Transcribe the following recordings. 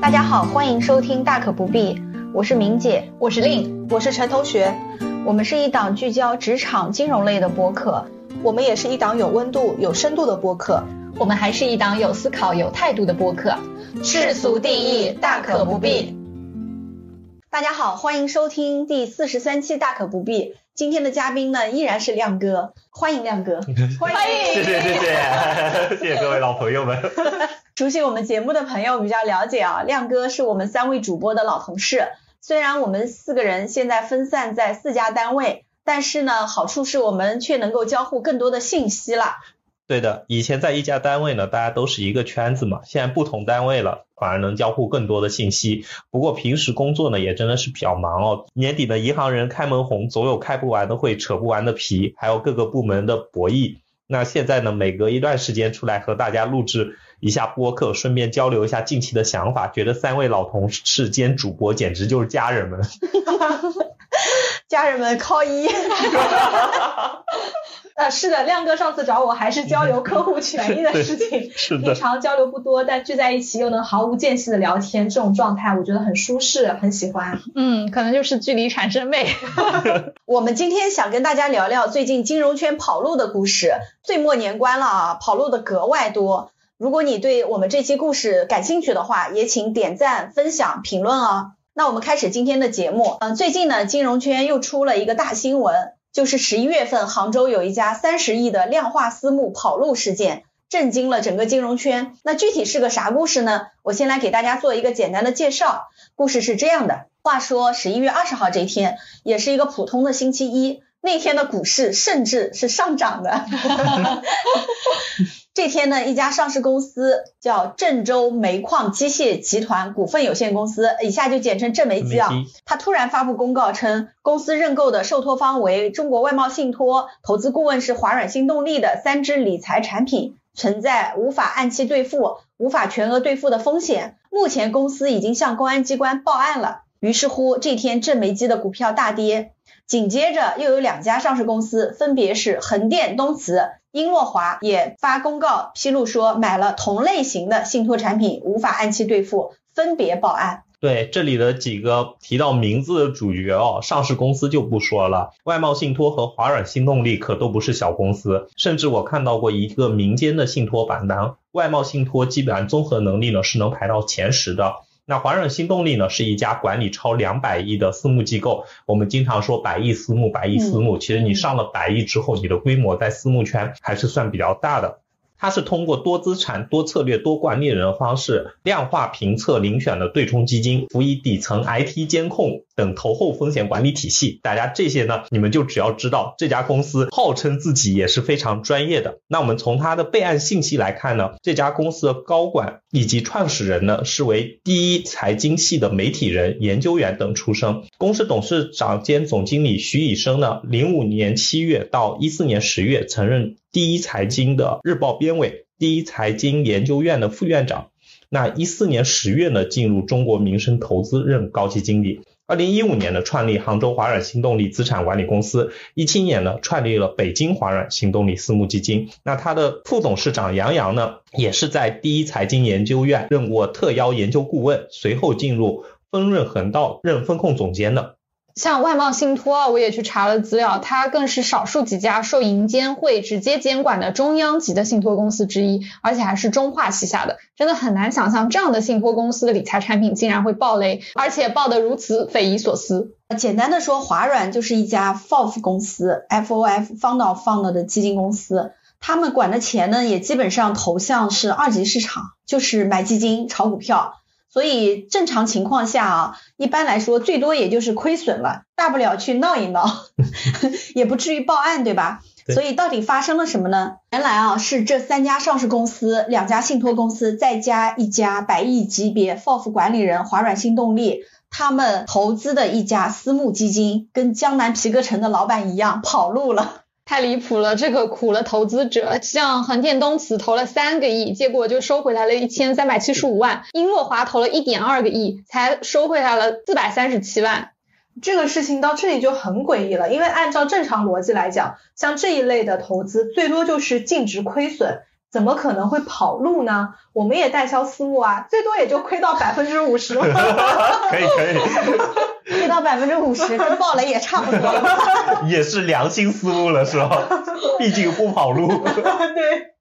大家好，欢迎收听大可不必，我是明姐，我是令，我是陈同学。我们是一档聚焦职场金融类的播客，我们也是一档有温度、有深度的播客，我们还是一档有思考、有态度的播客。世俗定义，大可不必。大家好，欢迎收听第四十三期大可不必。今天的嘉宾呢，依然是亮哥，欢迎亮哥，欢迎，谢谢谢谢，谢谢各位老朋友们。熟悉我们节目的朋友比较了解啊，亮哥是我们三位主播的老同事。虽然我们四个人现在分散在四家单位，但是呢，好处是我们却能够交互更多的信息了。对的，以前在一家单位呢，大家都是一个圈子嘛。现在不同单位了，反而能交互更多的信息。不过平时工作呢，也真的是比较忙哦。年底的银行人开门红，总有开不完的会，扯不完的皮，还有各个部门的博弈。那现在呢，每隔一段时间出来和大家录制一下播客，顺便交流一下近期的想法，觉得三位老同事兼主播简直就是家人们。家人们靠一。呃，是的，亮哥上次找我还是交流客户权益的事情，是的，平常交流不多，但聚在一起又能毫无间隙的聊天，这种状态我觉得很舒适，很喜欢。嗯，可能就是距离产生美。我们今天想跟大家聊聊最近金融圈跑路的故事，岁末年关了啊，跑路的格外多。如果你对我们这期故事感兴趣的话，也请点赞、分享、评论哦。那我们开始今天的节目。嗯，最近呢，金融圈又出了一个大新闻。就是十一月份，杭州有一家三十亿的量化私募跑路事件，震惊了整个金融圈。那具体是个啥故事呢？我先来给大家做一个简单的介绍。故事是这样的：话说十一月二十号这一天，也是一个普通的星期一，那天的股市甚至是上涨的。这天呢，一家上市公司叫郑州煤矿机械集团股份有限公司，以下就简称郑煤机啊。它突然发布公告称，公司认购的受托方为中国外贸信托，投资顾问是华软新动力的三只理财产品存在无法按期兑付、无法全额兑付的风险。目前公司已经向公安机关报案了。于是乎，这天郑煤机的股票大跌。紧接着又有两家上市公司，分别是横店东磁、英洛华，也发公告披露说买了同类型的信托产品，无法按期兑付，分别报案。对，这里的几个提到名字的主角哦，上市公司就不说了，外贸信托和华软新动力可都不是小公司，甚至我看到过一个民间的信托榜单，外贸信托基本上综合能力呢是能排到前十的。那华润新动力呢，是一家管理超两百亿的私募机构。我们经常说百亿私募，百亿私募，其实你上了百亿之后，你的规模在私募圈还是算比较大的。它是通过多资产、多策略、多管理人的方式，量化评测遴选的对冲基金，辅以底层 IT 监控等投后风险管理体系。大家这些呢，你们就只要知道这家公司号称自己也是非常专业的。那我们从它的备案信息来看呢，这家公司的高管以及创始人呢，是为第一财经系的媒体人、研究员等出身。公司董事长兼总经理徐以升呢，零五年七月到一四年十月曾任。第一财经的日报编委，第一财经研究院的副院长。那一四年十月呢，进入中国民生投资任高级经理。二零一五年呢，创立杭州华软新动力资产管理公司。一七年呢，创立了北京华软新动力私募基金。那他的副董事长杨洋呢，也是在第一财经研究院任过特邀研究顾问，随后进入丰润恒道任风控总监的。像外贸信托，我也去查了资料，它更是少数几家受银监会直接监管的中央级的信托公司之一，而且还是中化旗下的，真的很难想象这样的信托公司的理财产品竟然会爆雷，而且爆得如此匪夷所思。简单的说，华软就是一家 FOF 公司，FOF Fund of Fund 的基金公司，他们管的钱呢，也基本上投向是二级市场，就是买基金、炒股票。所以正常情况下啊，一般来说最多也就是亏损了，大不了去闹一闹，也不至于报案，对吧？所以到底发生了什么呢？原来啊，是这三家上市公司、两家信托公司，再加一家百亿级别 FOF 管理人华软新动力，他们投资的一家私募基金，跟江南皮革城的老板一样跑路了。太离谱了，这个苦了投资者。像横店东磁投了三个亿，结果就收回来了一千三百七十五万；英洛华投了一点二个亿，才收回来了四百三十七万。这个事情到这里就很诡异了，因为按照正常逻辑来讲，像这一类的投资，最多就是净值亏损，怎么可能会跑路呢？我们也代销私募啊，最多也就亏到百分之五十 可以可以，亏到百分之五十跟暴雷也差不多了，也是良心私募了是吧？毕竟不跑路。对，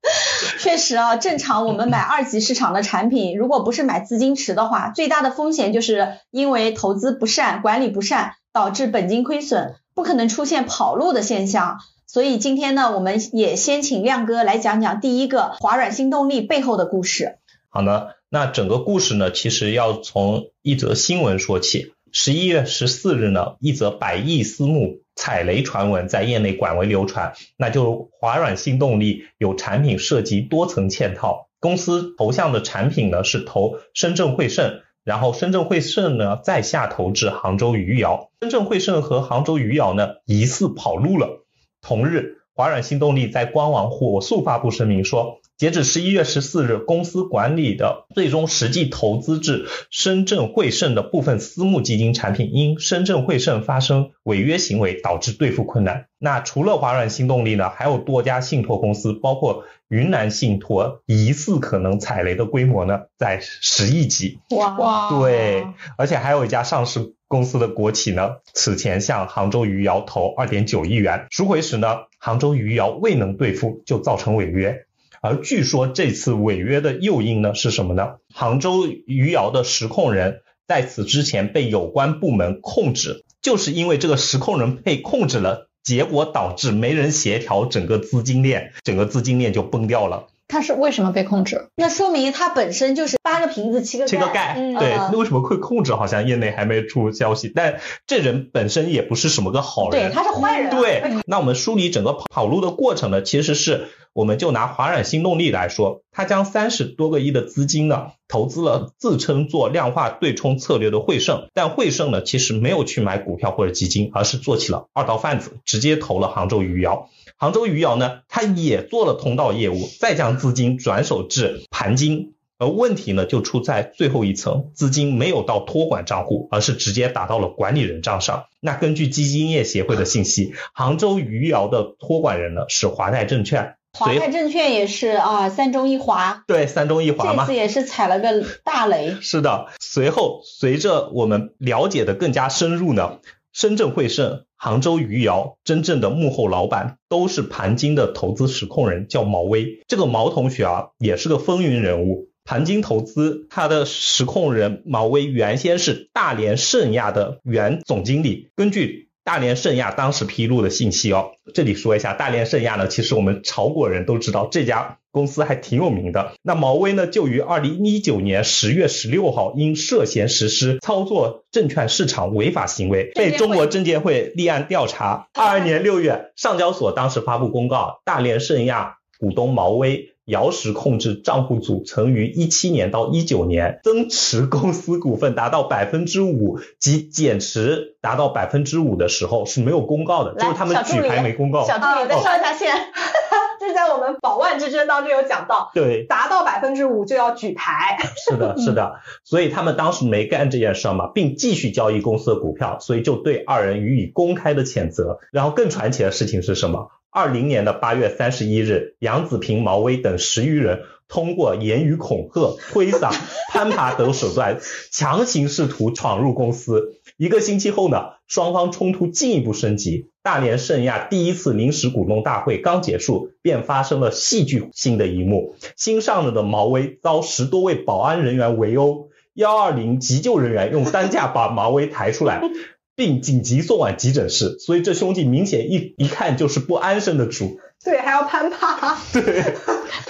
确实啊，正常我们买二级市场的产品，如果不是买资金池的话，最大的风险就是因为投资不善、管理不善，导致本金亏损，不可能出现跑路的现象。所以今天呢，我们也先请亮哥来讲讲第一个华软新动力背后的故事。好的，那整个故事呢，其实要从一则新闻说起。十一月十四日呢，一则百亿私募踩雷传闻在业内广为流传，那就华软新动力有产品涉及多层嵌套，公司投向的产品呢是投深圳汇盛，然后深圳汇盛呢再下投至杭州余姚，深圳汇盛和杭州余姚呢疑似跑路了。同日，华软新动力在官网火速发布声明说，截止十一月十四日，公司管理的最终实际投资至深圳汇盛的部分私募基金产品，因深圳汇盛发生违约行为，导致兑付困难。那除了华软新动力呢，还有多家信托公司，包括云南信托，疑似可能踩雷的规模呢，在十亿级。哇哇，对，而且还有一家上市。公司的国企呢，此前向杭州余姚投二点九亿元赎回时呢，杭州余姚未能兑付，就造成违约。而据说这次违约的诱因呢是什么呢？杭州余姚的实控人在此之前被有关部门控制，就是因为这个实控人被控制了，结果导致没人协调整个资金链，整个资金链就崩掉了。他是为什么被控制？那说明他本身就是八个瓶子七个七个盖，对。那为什么会控制？好像业内还没出消息。但这人本身也不是什么个好人，对，他是坏人。对。那我们梳理整个跑路的过程呢，其实是我们就拿华软新动力来说，他将三十多个亿的资金呢，投资了自称做量化对冲策略的汇盛，但汇盛呢，其实没有去买股票或者基金，而是做起了二道贩子，直接投了杭州余姚。杭州余姚呢，它也做了通道业务，再将资金转手至盘金，而问题呢就出在最后一层，资金没有到托管账户，而是直接打到了管理人账上。那根据基金业协会的信息，杭州余姚的托管人呢是华泰证券，华泰证券也是啊，三中一华，对，三中一华嘛，这次也是踩了个大雷。是的，随后随着我们了解的更加深入呢。深圳汇盛、杭州余姚，真正的幕后老板都是盘金的投资实控人，叫毛威。这个毛同学啊，也是个风云人物。盘金投资他的实控人毛威，原先是大连盛亚的原总经理。根据大连圣亚当时披露的信息哦，这里说一下，大连圣亚呢，其实我们炒股人都知道这家。公司还挺有名的。那毛威呢，就于二零一九年十月十六号，因涉嫌实施操作证券市场违法行为，被中国证监会立案调查。二二年六月，上交所当时发布公告，大连圣亚股东毛威。姚实控制账户组曾于一七年到一九年增持公司股份达到百分之五及减持达到百分之五的时候是没有公告的，就是他们举牌没公告。小助理再上一下线，这在我们保万之争当中有讲到，对，达到百分之五就要举牌。是的，是的，所以他们当时没干这件事嘛，并继续交易公司的股票，所以就对二人予以公开的谴责。然后更传奇的事情是什么？二零年的八月三十一日，杨子平、毛威等十余人通过言语恐吓、推搡、攀爬等手段，强行试图闯入公司。一个星期后呢，双方冲突进一步升级。大连盛亚第一次临时股东大会刚结束，便发生了戏剧性的一幕：新上任的毛威遭十多位保安人员围殴，幺二零急救人员用担架把毛威抬出来。并紧急送往急诊室，所以这兄弟明显一一看就是不安生的主。对，还要攀爬。对，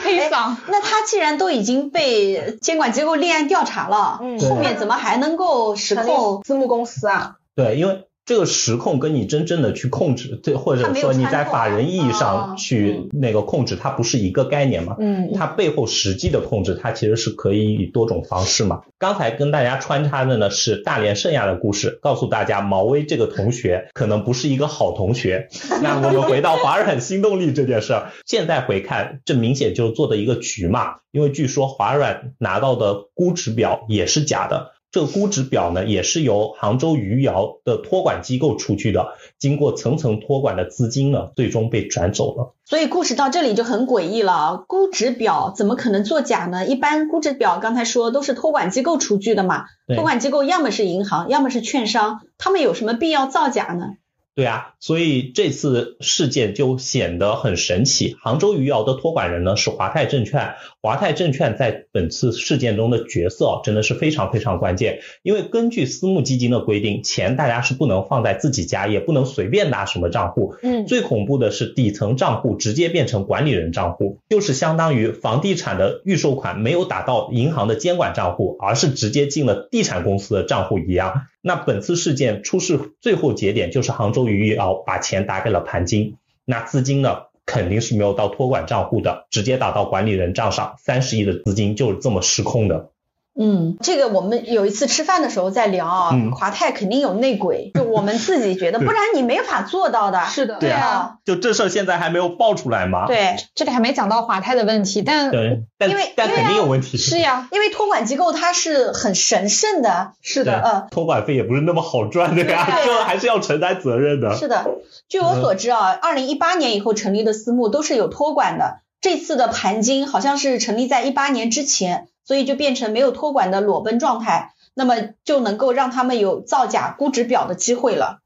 黑嗓。那他既然都已经被监管机构立案调查了，嗯，后面怎么还能够实控私募公司啊？对，因为。这个实控跟你真正的去控制，对，或者说你在法人意义上去那个控制，它不是一个概念嘛？嗯，它背后实际的控制，它其实是可以以多种方式嘛。刚才跟大家穿插的呢是大连盛亚的故事，告诉大家毛威这个同学可能不是一个好同学。那我们回到华软新动力这件事儿，现在回看，这明显就是做的一个局嘛，因为据说华软拿到的估值表也是假的。这个估值表呢，也是由杭州余姚的托管机构出具的，经过层层托管的资金呢，最终被转走了。所以故事到这里就很诡异了啊！估值表怎么可能作假呢？一般估值表刚才说都是托管机构出具的嘛，托管机构要么是银行，要么是券商，他们有什么必要造假呢？对啊，所以这次事件就显得很神奇。杭州余姚的托管人呢是华泰证券，华泰证券在本次事件中的角色真的是非常非常关键。因为根据私募基金的规定，钱大家是不能放在自己家，也不能随便拿什么账户。嗯最恐怖的是底层账户直接变成管理人账户，就是相当于房地产的预售款没有打到银行的监管账户，而是直接进了地产公司的账户一样。那本次事件出事最后节点就是杭州余姚把钱打给了盘金那资金呢肯定是没有到托管账户的直接打到管理人账上三十亿的资金就是这么失控的。嗯，这个我们有一次吃饭的时候在聊啊，嗯华泰肯定有内鬼，就我们自己觉得，不然你没法做到的。是的，对啊啊，就这事儿现在还没有爆出来嘛？对，这里还没讲到华泰的问题，但对，但因为但因为肯定有问题。是呀，因为托管机构它是很神圣的，是的，呃，托管费也不是那么好赚的呀，对就还是要承担责任的。是的，据我所知啊，二零一八年以后成立的私募都是有托管的。这次的盘金好像是成立在一八年之前，所以就变成没有托管的裸奔状态，那么就能够让他们有造假估值表的机会了。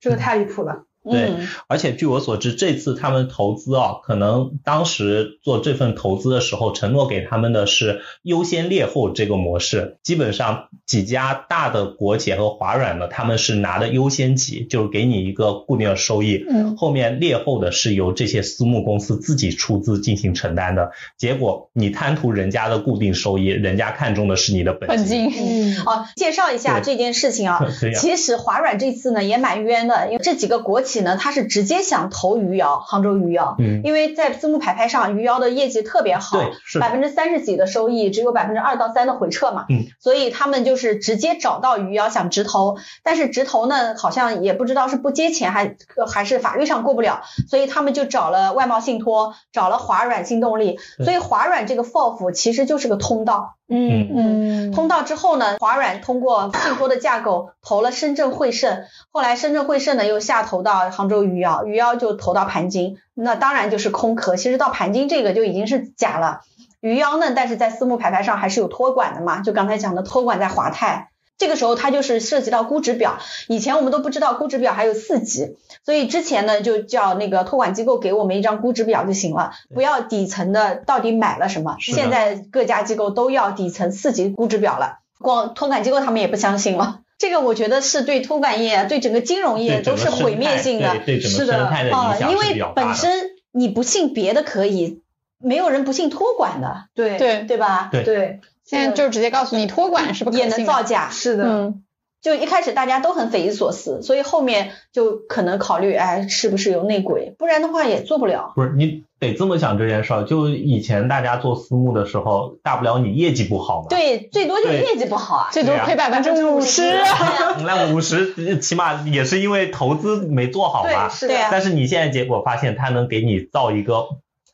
这个太离谱了。对嗯，而且据我所知，这次他们投资啊，可能当时做这份投资的时候，承诺给他们的是优先劣后这个模式。基本上几家大的国企和华软呢，他们是拿的优先级，就是给你一个固定的收益，嗯，后面劣后的是由这些私募公司自己出资进行承担的。结果你贪图人家的固定收益，人家看中的是你的本本金。金，嗯，哦，介绍一下这件事情啊。其实华软这次呢也蛮冤的，因为这几个国企呢，它是直接想投余姚，杭州余姚，嗯，因为在私募排拍上，余姚的业绩特别好，对，百分之三十几的收益，只有百分之二到三的回撤嘛，嗯，所以他们就是直接找到余姚想直投，但是直投呢，好像也不知道是不接钱还呃还是法律上过不了，所以他们就找了外贸信托，找了华软新动力，所以华软这个 FOF 其实就是个通道，嗯嗯，通道之后呢，华软通过信托的架构投了深圳汇盛，后来深圳汇盛呢又下投到杭州余姚，余姚就投到盘金，那当然就是空壳。其实到盘金这个就已经是假了。余姚呢，但是在私募排排上还是有托管的嘛，就刚才讲的托管在华泰。这个时候它就是涉及到估值表，以前我们都不知道估值表还有四级，所以之前呢就叫那个托管机构给我们一张估值表就行了，不要底层的到底买了什么。现在各家机构都要底层四级估值表了，光托管机构他们也不相信了。这个我觉得是对托管业、对整个金融业都是毁灭性的。对对整个是的生态的啊影，响因为是比较大的。本身你不信别的可以，没有人不信托管的，对对，对吧？对对，现在就直接告诉你托管是不可也能造假。是的，嗯，就一开始大家都很匪夷所思，所以后面就可能考虑，哎，是不是有内鬼？不然的话也做不了。不是你得这么想这件事儿，就以前大家做私募的时候，大不了你业绩不好嘛。对，最多就对业绩不好啊。最多亏百分之五十，那五十起码也是因为投资没做好嘛对，。是的，但是你现在结果发现，他能给你造一个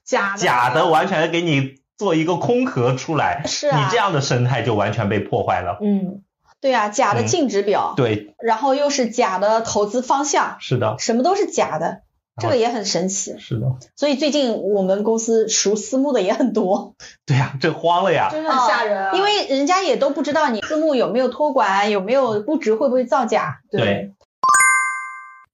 假的假的，完全给你做一个空壳出来，是啊。你这样的生态就完全被破坏了。嗯，对啊，假的嗯。净值表，对，然后又是假的投资方向，是的，什么都是假的，这个也很神奇。是的，所以最近我们公司熟私募的也很多，对呀，这慌了呀。真的很吓人啊，因为人家也都不知道你私募有没有托管，有没有估值，会不会造假。对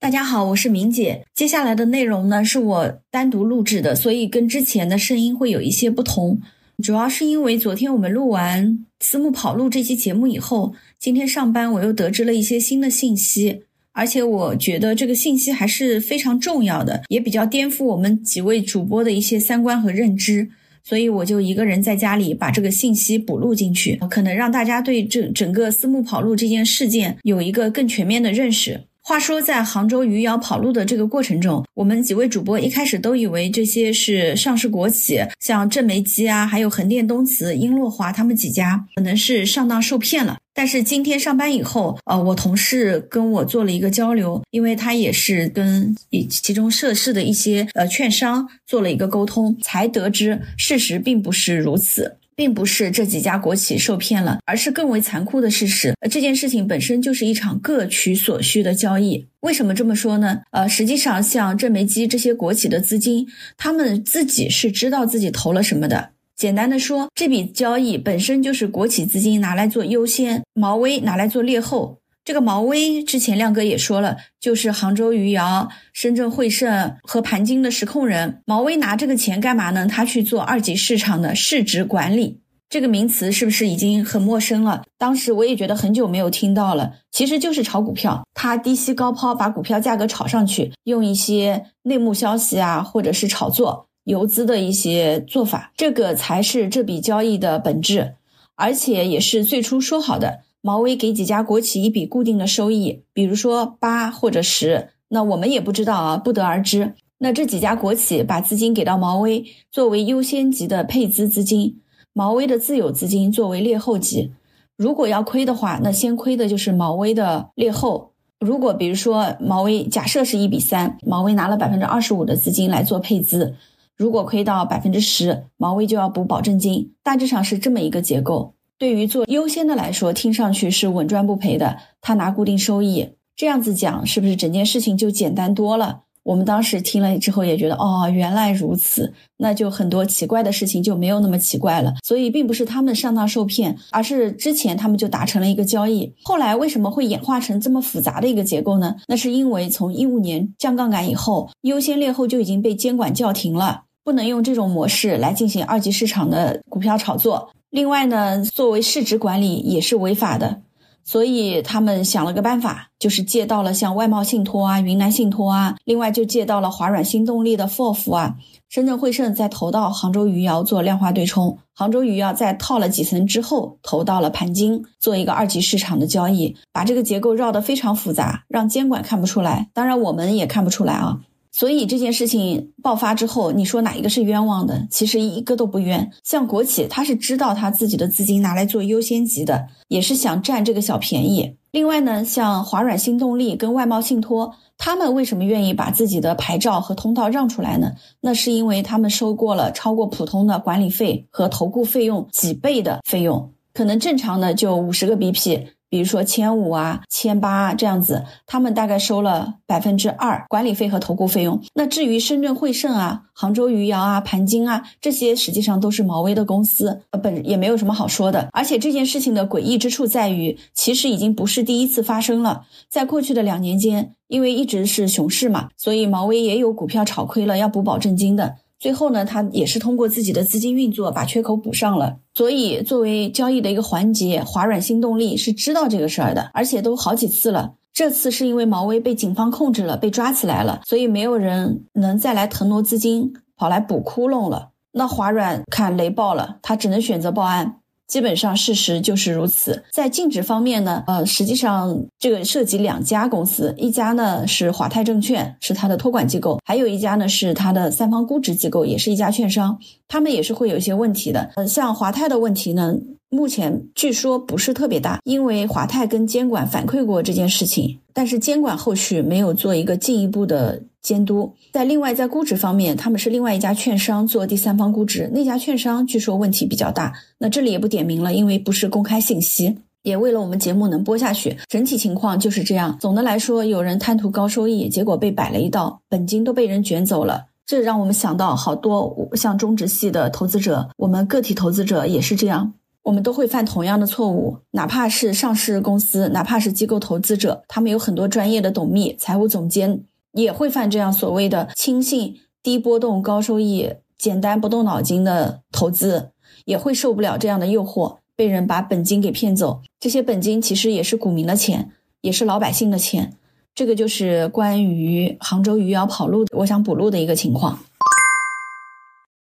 大家好，我是明姐。接下来的内容呢是我单独录制的，所以跟之前的声音会有一些不同。主要是因为昨天我们录完私募跑路这期节目以后，今天上班我又得知了一些新的信息，而且我觉得这个信息还是非常重要的，也比较颠覆我们几位主播的一些三观和认知。所以我就一个人在家里把这个信息补录进去，可能让大家对这整个私募跑路这件事件有一个更全面的认识。话说，在杭州余姚跑路的这个过程中，我们几位主播一开始都以为这些是上市国企，像正煤机啊，还有横店东磁、英洛华他们几家，可能是上当受骗了。但是今天上班以后，呃，我同事跟我做了一个交流，因为他也是跟其中涉事的一些呃券商做了一个沟通，才得知事实并不是如此。并不是这几家国企受骗了，而是更为残酷的事实。这件事情本身就是一场各取所需的交易。为什么这么说呢？呃，实际上像郑煤机这些国企的资金，他们自己是知道自己投了什么的。简单的说，这笔交易本身就是国企资金拿来做优先，毛威拿来做劣后。这个毛威之前亮哥也说了，就是杭州余姚、深圳汇盛和盘金的实控人。毛威拿这个钱干嘛呢？他去做二级市场的市值管理。这个名词是不是已经很陌生了？当时我也觉得很久没有听到了。其实就是炒股票，他低吸高抛，把股票价格炒上去，用一些内幕消息啊，或者是炒作游资的一些做法，这个才是这笔交易的本质，而且也是最初说好的。毛威给几家国企一笔固定的收益，比如说八或者十，那我们也不知道啊，不得而知。那这几家国企把资金给到毛威，作为优先级的配资资金，毛威的自有资金作为劣后级。如果要亏的话，那先亏的就是毛威的劣后。如果比如说毛威假设是一比三，毛威拿了百分之二十五的资金来做配资，如果亏到百分之十，毛威就要补保证金，大致上是这么一个结构。对于做优先的来说，听上去是稳赚不赔的，他拿固定收益，这样子讲是不是整件事情就简单多了？我们当时听了之后也觉得，哦，原来如此，那就很多奇怪的事情就没有那么奇怪了。所以并不是他们上当受骗，而是之前他们就达成了一个交易，后来为什么会演化成这么复杂的一个结构呢？那是因为从一五年降杠杆以后，优先劣后就已经被监管叫停了，不能用这种模式来进行二级市场的股票炒作。另外呢，作为市值管理也是违法的，所以他们想了个办法，就是借到了像外贸信托啊、云南信托啊，另外就借到了华软新动力的 FOF 啊，深圳汇盛再投到杭州余姚做量化对冲，杭州余姚再套了几层之后投到了盘金做一个二级市场的交易，把这个结构绕得非常复杂，让监管看不出来，当然我们也看不出来啊。所以这件事情爆发之后，你说哪一个是冤枉的？其实一个都不冤。像国企，他是知道他自己的资金拿来做优先级的，也是想占这个小便宜。另外呢，像华软新动力跟外贸信托，他们为什么愿意把自己的牌照和通道让出来呢？那是因为他们收过了超过普通的管理费和投顾费用几倍的费用，可能正常的就五十个 BP。比如说千五啊、千八啊这样子，他们大概收了百分之二管理费和投顾费用。那至于深圳汇盛啊、杭州余姚啊、盘金啊这些，实际上都是毛威的公司，呃，本也没有什么好说的。而且这件事情的诡异之处在于，其实已经不是第一次发生了。在过去的两年间，因为一直是熊市嘛，所以毛威也有股票炒亏了要补保证金的。最后呢，他也是通过自己的资金运作把缺口补上了。所以作为交易的一个环节，华软新动力是知道这个事儿的，而且都好几次了。这次是因为毛威被警方控制了，被抓起来了，所以没有人能再来腾挪资金跑来补窟窿了。那华软看雷爆了，他只能选择报案。基本上事实就是如此。在净值方面呢，呃，实际上这个涉及两家公司，一家呢是华泰证券，是它的托管机构，还有一家呢是它的三方估值机构，也是一家券商，他们也是会有一些问题的。呃，像华泰的问题呢。目前据说不是特别大，因为华泰跟监管反馈过这件事情，但是监管后续没有做一个进一步的监督。在另外在估值方面，他们是另外一家券商做第三方估值，那家券商据说问题比较大。那这里也不点名了，因为不是公开信息。也为了我们节目能播下去，整体情况就是这样。总的来说，有人贪图高收益，结果被摆了一道，本金都被人卷走了。这让我们想到好多像中植系的投资者，我们个体投资者也是这样。我们都会犯同样的错误，哪怕是上市公司，哪怕是机构投资者，他们有很多专业的董秘、财务总监，也会犯这样所谓的轻信、低波动、高收益、简单不动脑筋的投资，也会受不了这样的诱惑，被人把本金给骗走。这些本金其实也是股民的钱，也是老百姓的钱。这个就是关于杭州余姚跑路的，我想补录的一个情况。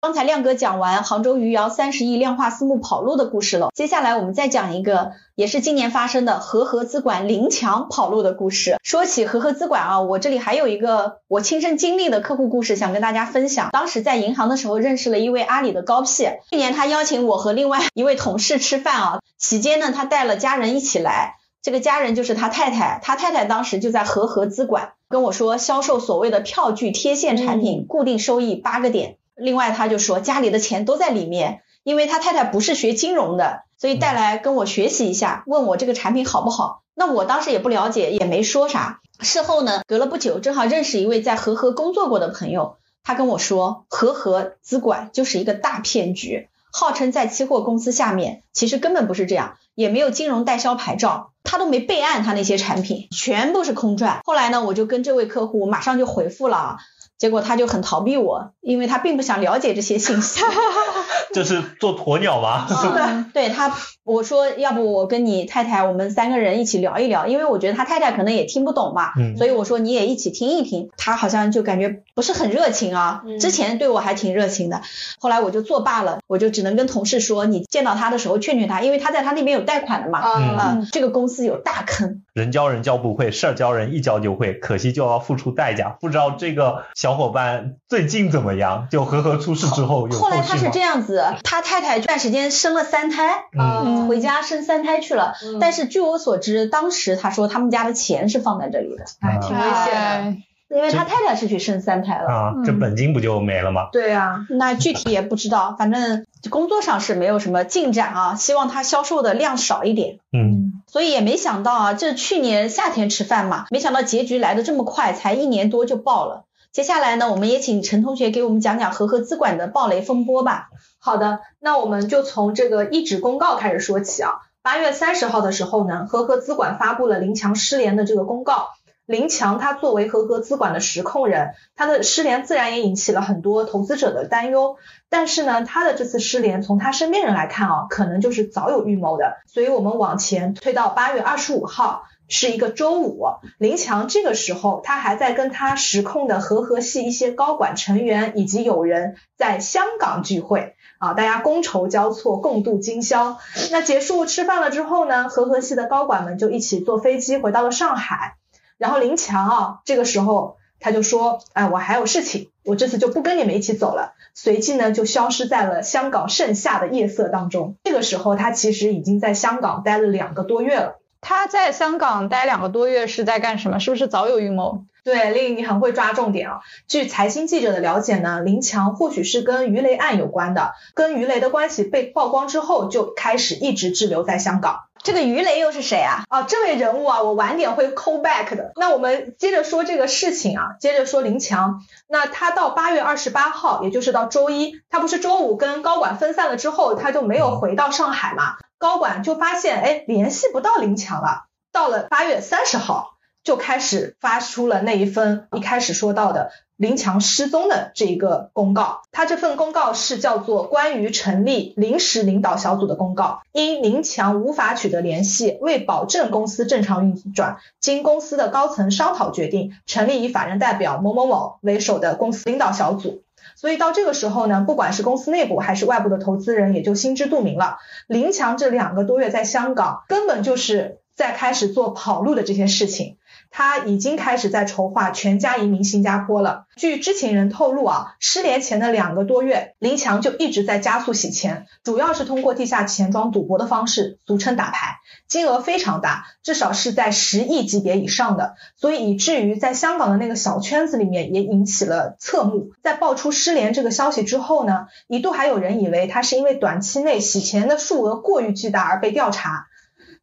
刚才亮哥讲完杭州余姚三十亿量化私募跑路的故事了，接下来我们再讲一个，也是今年发生的和合资管林强跑路的故事。说起和合资管啊，我这里还有一个我亲身经历的客户故事想跟大家分享。当时在银行的时候认识了一位阿里的高 P，去年他邀请我和另外一位同事吃饭啊，期间呢他带了家人一起来，这个家人就是他太太，他太太当时就在和合资管跟我说销售所谓的票据贴现产品，固定收益八个点。另外，他就说家里的钱都在里面，因为他太太不是学金融的，所以带来跟我学习一下，问我这个产品好不好。那我当时也不了解，也没说啥。事后呢，隔了不久，正好认识一位在和和工作过的朋友，他跟我说，和和资管就是一个大骗局，号称在期货公司下面，其实根本不是这样，也没有金融代销牌照，他都没备案，他那些产品全部是空转。后来呢，我就跟这位客户马上就回复了。结果他就很逃避我，因为他并不想了解这些信息。这是做鸵鸟吗？对他，我说要不我跟你太太，我们三个人一起聊一聊，因为我觉得他太太可能也听不懂嘛。嗯。所以我说你也一起听一听。他好像就感觉不是很热情啊。嗯。之前对我还挺热情的，后来我就作罢了，我就只能跟同事说，你见到他的时候劝劝他，因为他在他那边有贷款的嘛。嗯。这个公司有大坑。人教人教不会，事儿教人一教就会，可惜就要付出代价。不知道这个小伙伴最近怎么样？就和和出事之后有后来他是这样子，他太太这段时间生了三胎，嗯，回家生三胎去了。但是据我所知，当时他说他们家的钱是放在这里的，哎，挺危险的。因为他太太是去生三胎了啊，这本金不就没了吗？对呀，那具体也不知道，反正工作上是没有什么进展啊。希望他销售的量少一点。嗯，所以也没想到啊，这去年夏天吃饭嘛，没想到结局来的这么快，才一年多就爆了。接下来呢，我们也请陈同学给我们讲讲和和资管的暴雷风波吧。好的，那我们就从这个一纸公告开始说起啊。八月三十号的时候呢，和和资管发布了林强失联的这个公告。林强他作为和和资管的实控人，他的失联自然也引起了很多投资者的担忧。但是呢，他的这次失联从他身边人来看啊，可能就是早有预谋的。所以我们往前推到八月二十五号，是一个周五，林强这个时候他还在跟他实控的和和系一些高管成员以及友人在香港聚会啊，大家觥筹交错，共度今宵。那结束吃饭了之后呢，和和系的高管们就一起坐飞机回到了上海。然后林强啊，这个时候他就说，哎，我还有事情，我这次就不跟你们一起走了。随即呢，就消失在了香港盛夏的夜色当中。这个时候，他其实已经在香港待了两个多月了。他在香港待两个多月是在干什么？是不是早有预谋？对，丽你很会抓重点啊。据财经记者的了解呢，林强或许是跟鱼雷案有关的，跟鱼雷的关系被曝光之后，就开始一直滞留在香港。这个鱼雷又是谁啊？啊，这位人物啊，我晚点会 call back 的。那我们接着说这个事情啊，接着说林强。那他到八月二十八号，也就是到周一，他不是周五跟高管分散了之后，他就没有回到上海嘛？高管就发现，哎，联系不到林强了。到了八月三十号，就开始发出了那一份一开始说到的。林强失踪的这一个公告，他这份公告是叫做关于成立临时领导小组的公告。因林强无法取得联系，为保证公司正常运转，经公司的高层商讨决定，成立以法人代表某某某为首的公司领导小组。所以到这个时候呢，不管是公司内部还是外部的投资人，也就心知肚明了，林强这两个多月在香港，根本就是在开始做跑路的这些事情。他已经开始在筹划全家移民新加坡了。据知情人透露啊，失联前的两个多月，林强就一直在加速洗钱，主要是通过地下钱庄赌博的方式，俗称打牌，金额非常大，至少是在十亿级别以上的。所以以至于在香港的那个小圈子里面也引起了侧目。在爆出失联这个消息之后呢，一度还有人以为他是因为短期内洗钱的数额过于巨大而被调查。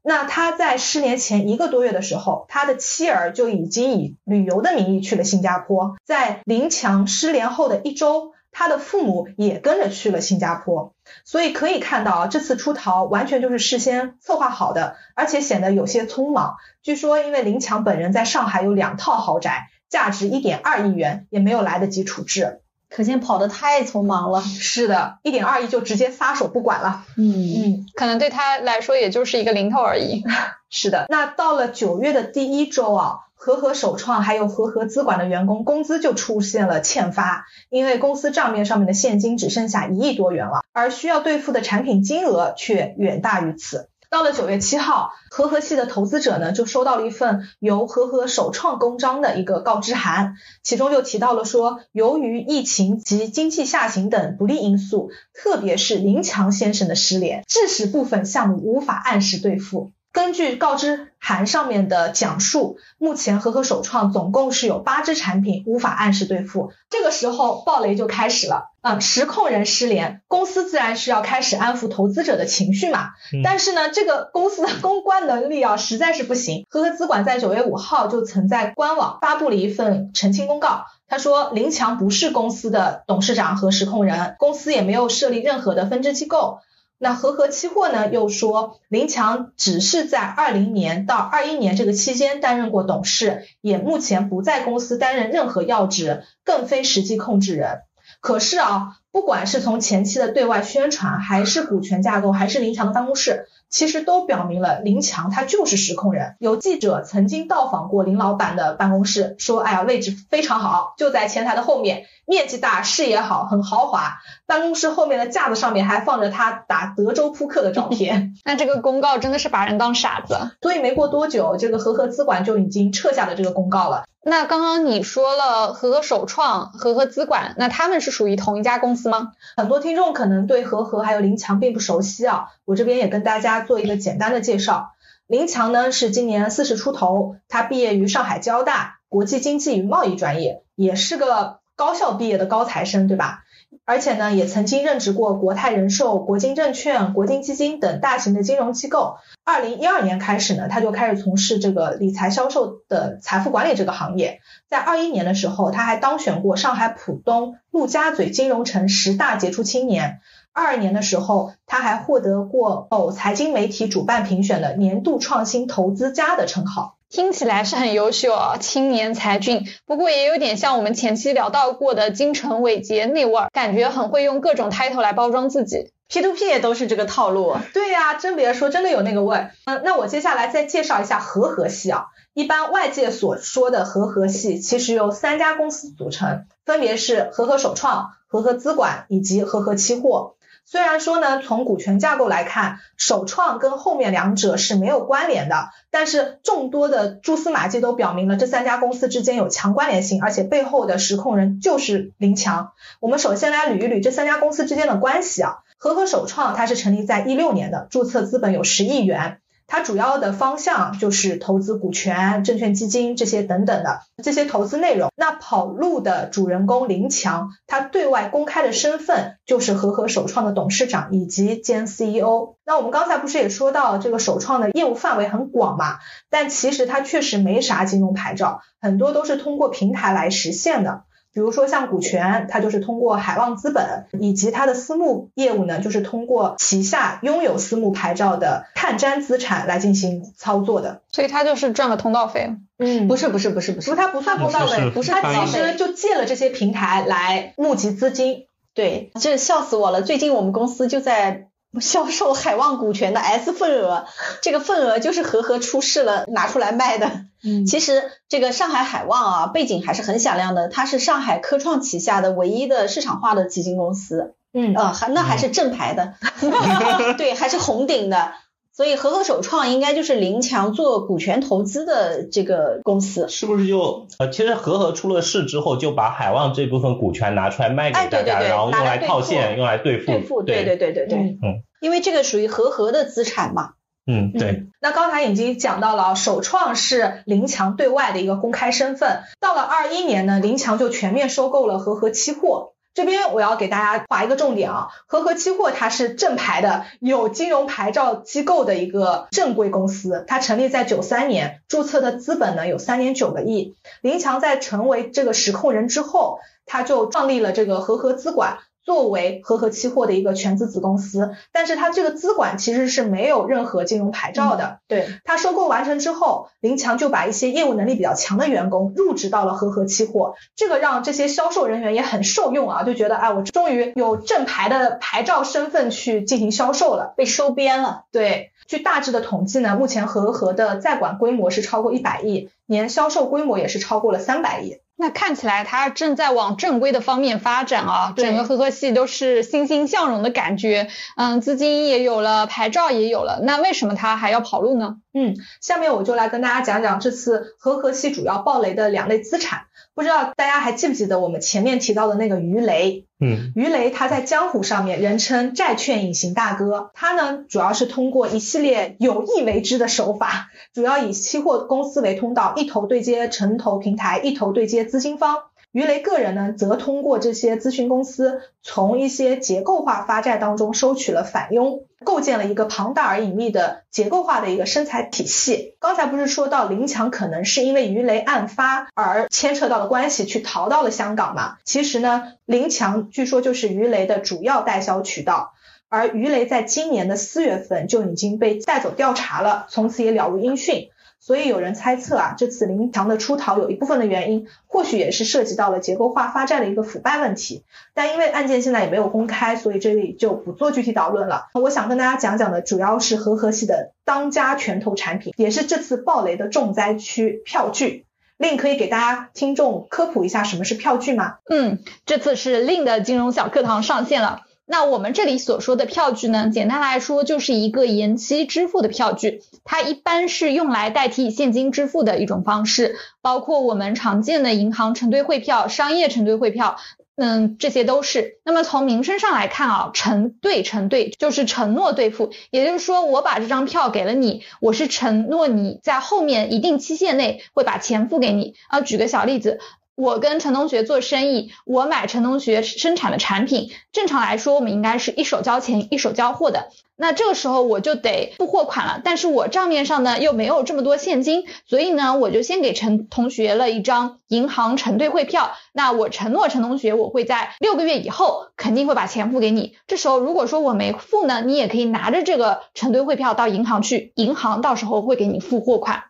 那他在失联前一个多月的时候，他的妻儿就已经以旅游的名义去了新加坡。在林强失联后的一周，他的父母也跟着去了新加坡。所以可以看到啊，这次出逃完全就是事先策划好的，而且显得有些匆忙。据说因为林强本人在上海有两套豪宅，价值一点二亿元，也没有来得及处置。可见跑得太匆忙了，是的，一点二亿就直接撒手不管了。嗯嗯，可能对他来说也就是一个零头而已。是的，那到了九月的第一周啊，和和首创还有和和资管的员工工资就出现了欠发，因为公司账面上面的现金只剩下一亿多元了，而需要兑付的产品金额却远大于此。到了九月七号，和和系的投资者呢就收到了一份由和和首创公章的一个告知函，其中就提到了说，由于疫情及经济下行等不利因素，特别是林强先生的失联，致使部分项目无法按时兑付。根据告知函上面的讲述，目前和和首创总共是有八只产品无法按时兑付，这个时候暴雷就开始了。啊，实控人失联，公司自然是要开始安抚投资者的情绪嘛。但是呢，这个公司的公关能力啊，实在是不行。和和资管在九月五号就曾在官网发布了一份澄清公告，他说林强不是公司的董事长和实控人，公司也没有设立任何的分支机构。那和合期货呢又说林强只是在二零年到二一年这个期间担任过董事，也目前不在公司担任任何要职，更非实际控制人。可是啊，不管是从前期的对外宣传，还是股权架构，还是林强的办公室，其实都表明了林强他就是实控人。有记者曾经到访过林老板的办公室，说，哎呀，位置非常好，就在前台的后面，面积大，视野好，很豪华。办公室后面的架子上面还放着他打德州扑克的照片。那这个公告真的是把人当傻子。所以没过多久，这个和合资管就已经撤下了这个公告了。那刚刚你说了和和首创、和和资管，那他们是属于同一家公司吗？很多听众可能对和和还有林强并不熟悉啊，我这边也跟大家做一个简单的介绍。林强呢是今年四十出头，他毕业于上海交大国际经济与贸易专业，也是个高校毕业的高材生，对吧？而且呢，也曾经任职过国泰人寿、国金证券、国金基金等大型的金融机构。二零一二年开始呢，他就开始从事这个理财销售的财富管理这个行业。在二一年的时候，他还当选过上海浦东陆家嘴金融城十大杰出青年。二二年的时候，他还获得过某财经媒体主办评选的年度创新投资家的称号。听起来是很优秀啊，青年才俊。不过也有点像我们前期聊到过的金城伟杰那味儿，感觉很会用各种 title 来包装自己。P to P 也都是这个套路。对呀，真别说，真的有那个味儿。嗯，那我接下来再介绍一下和合系啊。一般外界所说的和合系，其实由三家公司组成，分别是和合首创、和合资管以及和合期货。虽然说呢，从股权架构来看，首创跟后面两者是没有关联的，但是众多的蛛丝马迹都表明了这三家公司之间有强关联性，而且背后的实控人就是林强。我们首先来捋一捋这三家公司之间的关系啊，和和首创它是成立在一六年的，注册资本有十亿元。它主要的方向就是投资股权、证券基金这些等等的这些投资内容。那跑路的主人公林强，他对外公开的身份就是和和首创的董事长以及兼 CEO。那我们刚才不是也说到这个首创的业务范围很广嘛？但其实它确实没啥金融牌照，很多都是通过平台来实现的。比如说像股权，它就是通过海望资本，以及它的私募业务呢，就是通过旗下拥有私募牌照的碳瞻资产来进行操作的。所以它就是赚个通道费。嗯，不是不是不是不是，它不算通道费，不是它其实就借了这些平台来募集资金。对，这笑死我了。最近我们公司就在销售海望股权的 S 份额，这个份额就是和和出事了拿出来卖的。嗯，其实这个上海海望啊，背景还是很响亮的，它是上海科创旗下的唯一的市场化的基金公司。嗯，呃，还那还是正牌的，对，还是红顶的。所以和和首创应该就是林强做股权投资的这个公司，是不是就呃，其实和和出了事之后，就把海望这部分股权拿出来卖给大家，然后用来套现，用来兑付。兑付，对对对对对。嗯，因为这个属于和和的资产嘛。嗯，对。那刚才已经讲到了，首创是林强对外的一个公开身份。到了二一年呢，林强就全面收购了和和期货。这边我要给大家划一个重点啊，和和期货它是正牌的，有金融牌照机构的一个正规公司。它成立在九三年，注册的资本呢有三点九个亿。林强在成为这个实控人之后，他就创立了这个和和资管。作为和和期货的一个全资子公司，但是它这个资管其实是没有任何金融牌照的。对，它收购完成之后，林强就把一些业务能力比较强的员工入职到了和和期货，这个让这些销售人员也很受用啊，就觉得哎，我终于有正牌的牌照身份去进行销售了，被收编了。对，据大致的统计呢，目前和和的在管规模是超过一百亿，年销售规模也是超过了三百亿。那看起来它正在往正规的方面发展啊，整个合和系都是欣欣向荣的感觉。嗯，资金也有了，牌照也有了，那为什么它还要跑路呢？嗯，下面我就来跟大家讲讲这次和和系主要暴雷的两类资产。不知道大家还记不记得我们前面提到的那个鱼雷？嗯，鱼雷他在江湖上面人称债券隐形大哥，他呢主要是通过一系列有意为之的手法，主要以期货公司为通道，一头对接城投平台，一头对接资金方。鱼雷个人呢，则通过这些咨询公司，从一些结构化发债当中收取了返佣，构建了一个庞大而隐秘的结构化的一个生财体系。刚才不是说到林强可能是因为鱼雷案发而牵扯到的关系去逃到了香港嘛？其实呢，林强据说就是鱼雷的主要代销渠道，而鱼雷在今年的四月份就已经被带走调查了，从此也了无音讯。所以有人猜测啊，这次林强的出逃有一部分的原因，或许也是涉及到了结构化发债的一个腐败问题。但因为案件现在也没有公开，所以这里就不做具体讨论了。我想跟大家讲讲的，主要是和合系的当家拳头产品，也是这次暴雷的重灾区——票据。令可以给大家听众科普一下什么是票据吗？嗯，这次是令的金融小课堂上线了。那我们这里所说的票据呢，简单来说就是一个延期支付的票据，它一般是用来代替现金支付的一种方式，包括我们常见的银行承兑汇票、商业承兑汇票，嗯，这些都是。那么从名称上来看啊，承兑承兑就是承诺兑付，也就是说我把这张票给了你，我是承诺你在后面一定期限内会把钱付给你。啊，举个小例子。我跟陈同学做生意，我买陈同学生产的产品，正常来说我们应该是一手交钱一手交货的。那这个时候我就得付货款了，但是我账面上呢又没有这么多现金，所以呢我就先给陈同学了一张银行承兑汇票。那我承诺陈同学我会在六个月以后肯定会把钱付给你。这时候如果说我没付呢，你也可以拿着这个承兑汇票到银行去，银行到时候会给你付货款。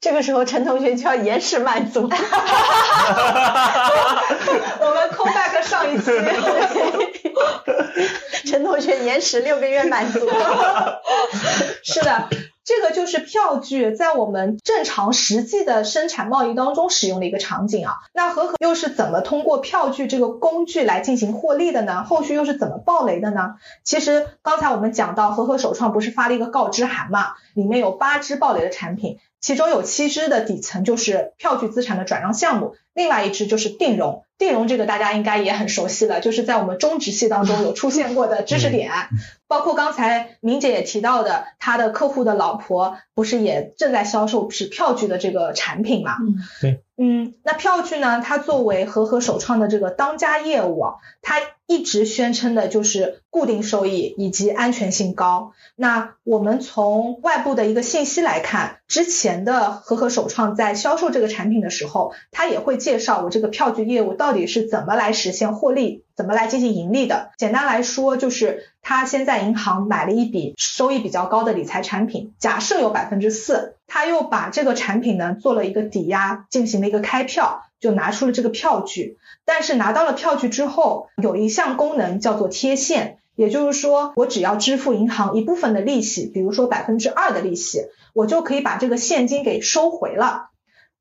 这个时候，陈同学就要延迟满足。我们 call back 上一期，陈同学延迟六个月满足。是的，这个就是票据在我们正常实际的生产贸易当中使用的一个场景啊。那和和又是怎么通过票据这个工具来进行获利的呢？后续又是怎么爆雷的呢？其实刚才我们讲到，和和首创不是发了一个告知函嘛，里面有八只爆雷的产品。其中有七只的底层就是票据资产的转让项目，另外一只就是定融。定融这个大家应该也很熟悉了，就是在我们中职系当中有出现过的知识点。包括刚才明姐也提到的，他的客户的老婆不是也正在销售是票据的这个产品嘛？嗯，对。嗯，那票据呢？它作为和合首创的这个当家业务，它一直宣称的就是固定收益以及安全性高。那我们从外部的一个信息来看，之前的和合首创在销售这个产品的时候，它也会介绍我这个票据业务到底是怎么来实现获利。怎么来进行盈利的？简单来说，就是他先在银行买了一笔收益比较高的理财产品，假设有百分之四，他又把这个产品呢做了一个抵押，进行了一个开票，就拿出了这个票据。但是拿到了票据之后，有一项功能叫做贴现，也就是说，我只要支付银行一部分的利息，比如说百分之二的利息，我就可以把这个现金给收回了。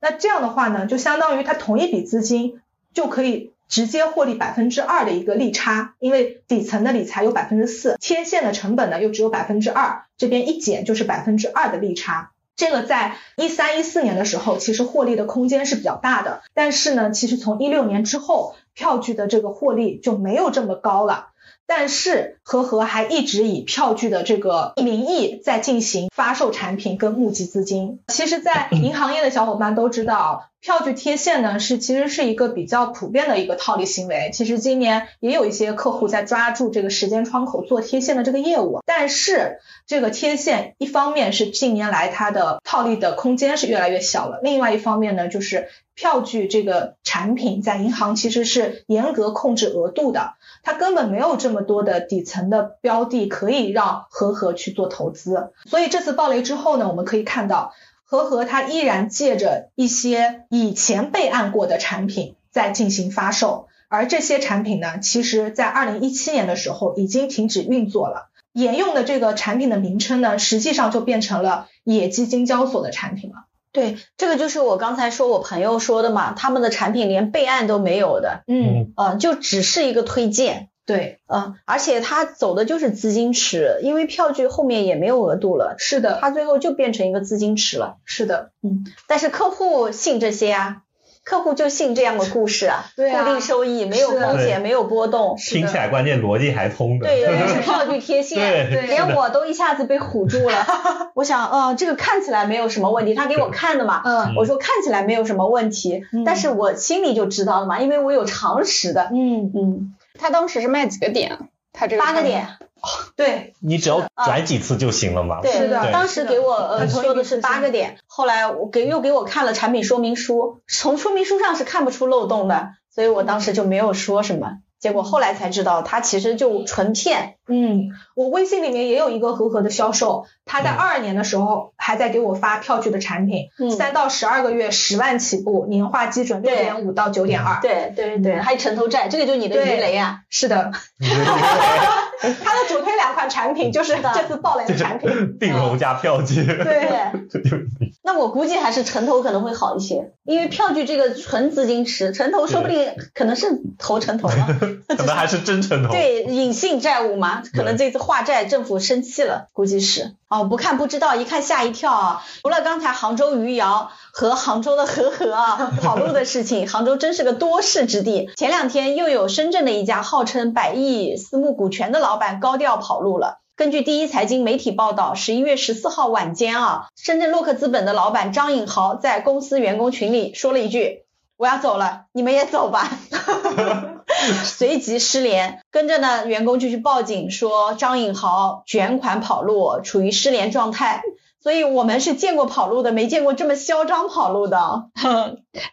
那这样的话呢，就相当于他同一笔资金就可以。直接获利百分之二的一个利差，因为底层的理财有百分之四，贴现的成本呢又只有百分之二，这边一减就是百分之二的利差。这个在一三一四年的时候，其实获利的空间是比较大的，但是呢，其实从一六年之后，票据的这个获利就没有这么高了。但是和和还一直以票据的这个名义在进行发售产品跟募集资金。其实，在银行业的小伙伴都知道，票据贴现呢是其实是一个比较普遍的一个套利行为。其实今年也有一些客户在抓住这个时间窗口做贴现的这个业务。但是这个贴现一方面是近年来它的套利的空间是越来越小了，另外一方面呢就是。票据这个产品在银行其实是严格控制额度的，它根本没有这么多的底层的标的可以让和和去做投资。所以这次暴雷之后呢，我们可以看到和和它依然借着一些以前备案过的产品在进行发售，而这些产品呢，其实在二零一七年的时候已经停止运作了。沿用的这个产品的名称呢，实际上就变成了野鸡金交所的产品了。对，这个就是我刚才说我朋友说的嘛，他们的产品连备案都没有的，嗯呃，就只是一个推荐，对，嗯，而且他走的就是资金池，因为票据后面也没有额度了，是的，他最后就变成一个资金池了，是的，嗯，但是客户信这些啊。客户就信这样的故事啊，对啊固定收益，没有风险，没有波动。听起来关键逻辑还通的。对，原来是 票据贴现，对连我都一下子被唬住了。我想，嗯，这个看起来没有什么问题，他给我看的嘛，嗯我说看起来没有什么问题，嗯但是我心里就知道了嘛，因为我有常识的。嗯，嗯，他当时是卖几个点？他这个八个点，对，你只要转几次就行了嘛。对，是的当时给我呃说的是八个点，后来我给又给我看了产品说明书，从说明书上是看不出漏洞的，所以我当时就没有说什么。结果后来才知道，他其实就纯骗。嗯，我微信里面也有一个合合的销售，他在嗯二二年的时候还在给我发票据的产品，嗯三到十二个月十万起步，年化基准六对点五到九点二。对对对，还有城投债，这个就是你的鱼雷啊。是的，他的主推两款产品就是这次爆雷的产品。定投加票据。对，那我估计还是城投可能会好一些，因为票据这个纯资金池，城投说不定可能是投城投了。可能还是真城投。对，隐性债务嘛，可能这次化债政府生气了，估计是。哦，不看不知道，一看吓一跳啊！除了刚才杭州余姚和杭州的和和啊跑路的事情，杭州真是个多事之地。前两天又有深圳的一家号称百亿私募股权的老板高调跑路了。根据第一财经媒体报道，十一月十四号晚间啊，深圳洛克资本的老板张颖豪在公司员工群里说了一句：“我要走了，你们也走吧。”随即失联，跟着呢，员工就去报警说张颖豪卷款跑路，处于失联状态。所以我们是见过跑路的，没见过这么嚣张跑路的。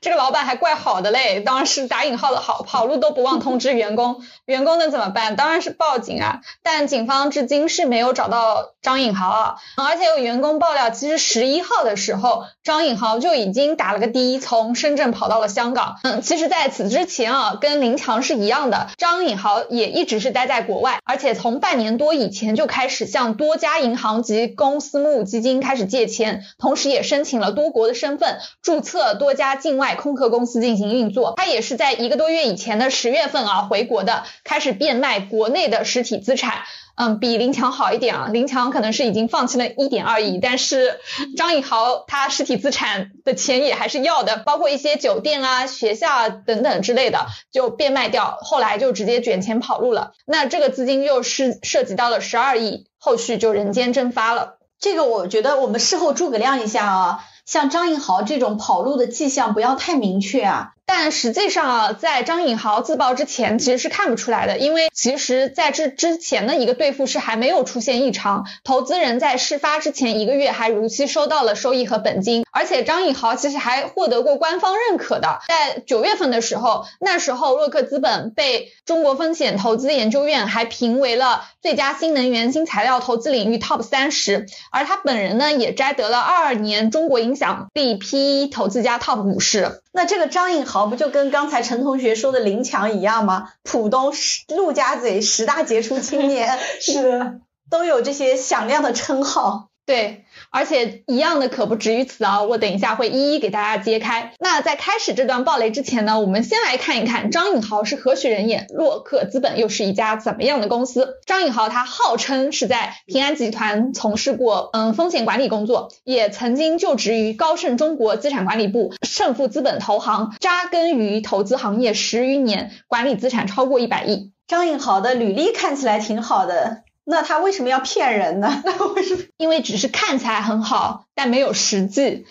这个老板还怪好的嘞，当时打引号的好，跑路都不忘通知员工，员工能怎么办？当然是报警啊。但警方至今是没有找到张颖豪啊，而且有员工爆料，其实十一号的时候，张颖豪就已经打了个的，从深圳跑到了香港。嗯，其实在此之前啊，跟林强是一样的，张颖豪也一直是待在国外，而且从半年多以前就开始向多家银行及公私募基金开始借钱，同时也申请了多国的身份，注册多家境外空壳公司进行运作。他也是在一个多月以前的十月份啊回国的，开始变卖国内的实体资产。嗯，比林强好一点啊。林强可能是已经放弃了一点二亿，但是张颖豪他实体资产的钱也还是要的，包括一些酒店啊、学校啊等等之类的，就变卖掉，后来就直接卷钱跑路了。那这个资金又是涉及到了十二亿，后续就人间蒸发了。这个我觉得我们事后诸葛亮一下啊，像张颖豪这种跑路的迹象不要太明确啊。但实际上啊，在张颖豪自曝之前，其实是看不出来的，因为其实在这之前的一个兑付是还没有出现异常，投资人在事发之前一个月还如期收到了收益和本金，而且张颖豪其实还获得过官方认可的，在九月份的时候，那时候洛克资本被中国风险投资研究院还评为了最佳新能源新材料投资领域 TOP 三十，而他本人呢也摘得了二二年中国影响力 PE 投资家 TOP 五十。那这个张颖豪不就跟刚才陈同学说的林强一样吗？浦东十陆家嘴十大杰出青年 是都有这些响亮的称号。对，而且一样的可不止于此啊！我等一下会一一给大家揭开。那在开始这段暴雷之前呢，我们先来看一看张颖豪是何许人也，洛克资本又是一家怎么样的公司？张颖豪他号称是在平安集团从事过嗯风险管理工作，也曾经就职于高盛中国资产管理部、盛富资本投行，扎根于投资行业十余年，管理资产超过一百亿。张颖豪的履历看起来挺好的，那他为什么要骗人呢？那为什么？因为只是看起来很好，但没有实际。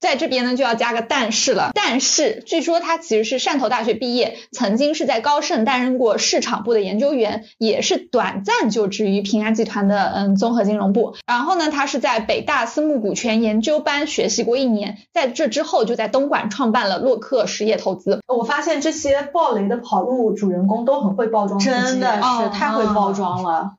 在这边呢，就要加个但是了。但是据说他其实是汕头大学毕业，曾经是在高盛担任过市场部的研究员，也是短暂就职于平安集团的嗯综合金融部。然后呢，他是在北大私募股权研究班学习过一年，在这之后就在东莞创办了洛克实业投资。我发现这些暴雷的跑路主人公都很会包装，真的哦是太会包装了。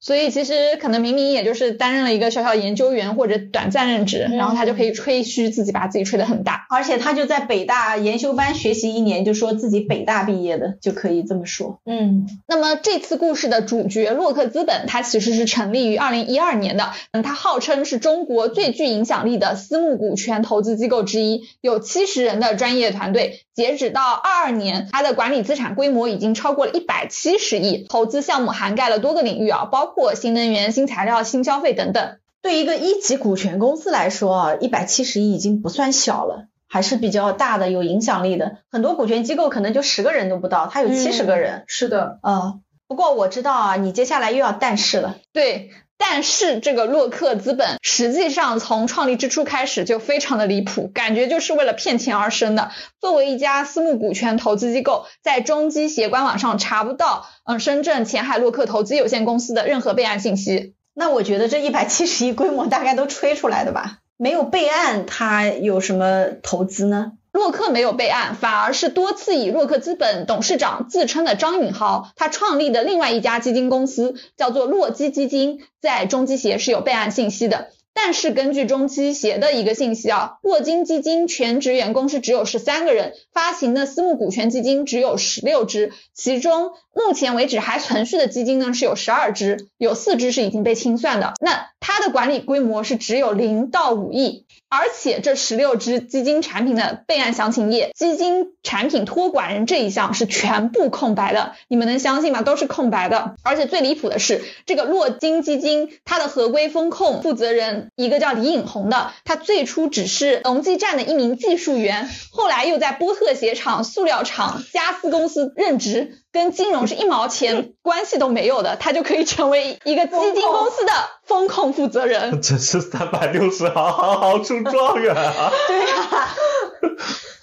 所以其实可能明明也就是担任了一个小小研究员或者短暂任职，然后他就可以吹嘘自己把自己吹得很大。而且他就在北大研修班学习一年，就说自己北大毕业的，就可以这么说。嗯，那么这次故事的主角洛克资本，它其实是成立于二零一二年的，嗯，它号称是中国最具影响力的私募股权投资机构之一，有七十人的专业团队。截止到二二年，它的管理资产规模已经超过了一百七十亿，投资项目涵盖了多个领域啊，包括新能源、新材料、新消费等等。对一个一级股权公司来说啊，一百七十亿已经不算小了。还是比较大的，有影响力的。很多股权机构可能就十个人都不到，他有七十个人。是的，呃，不过我知道啊，你接下来又要但是了。对，但是这个洛克资本实际上从创立之初开始就非常的离谱，感觉就是为了骗钱而生的。作为一家私募股权投资机构，在中基协官网上查不到，嗯，深圳前海洛克投资有限公司的任何备案信息。那我觉得这一百七十亿规模大概都吹出来的吧？没有备案，它有什么投资呢？洛克没有备案，反而是多次以洛克资本董事长自称的张颖豪，他创立的另外一家基金公司叫做洛基基金，在中基协是有备案信息的。但是根据中期协的一个信息啊，洛金基金全职员工是只有十三个人，发行的私募股权基金只有十六只，其中目前为止还存续的基金呢是有十二只，有四只是已经被清算的。那它的管理规模是只有零到五亿。而且这十六只基金产品的备案详情页，基金产品托管人这一项是全部空白的，你们能相信吗？都是空白的。而且最离谱的是，这个洛金基金它的合规风控负责人一个叫李颖红的，他最初只是农技站的一名技术员，后来又在波特鞋厂、塑料厂、加斯公司任职。跟金融是一毛钱 关系都没有的，他就可以成为一个基金公司的风控负责人。真是三百六十行，行行出状元啊！对呀，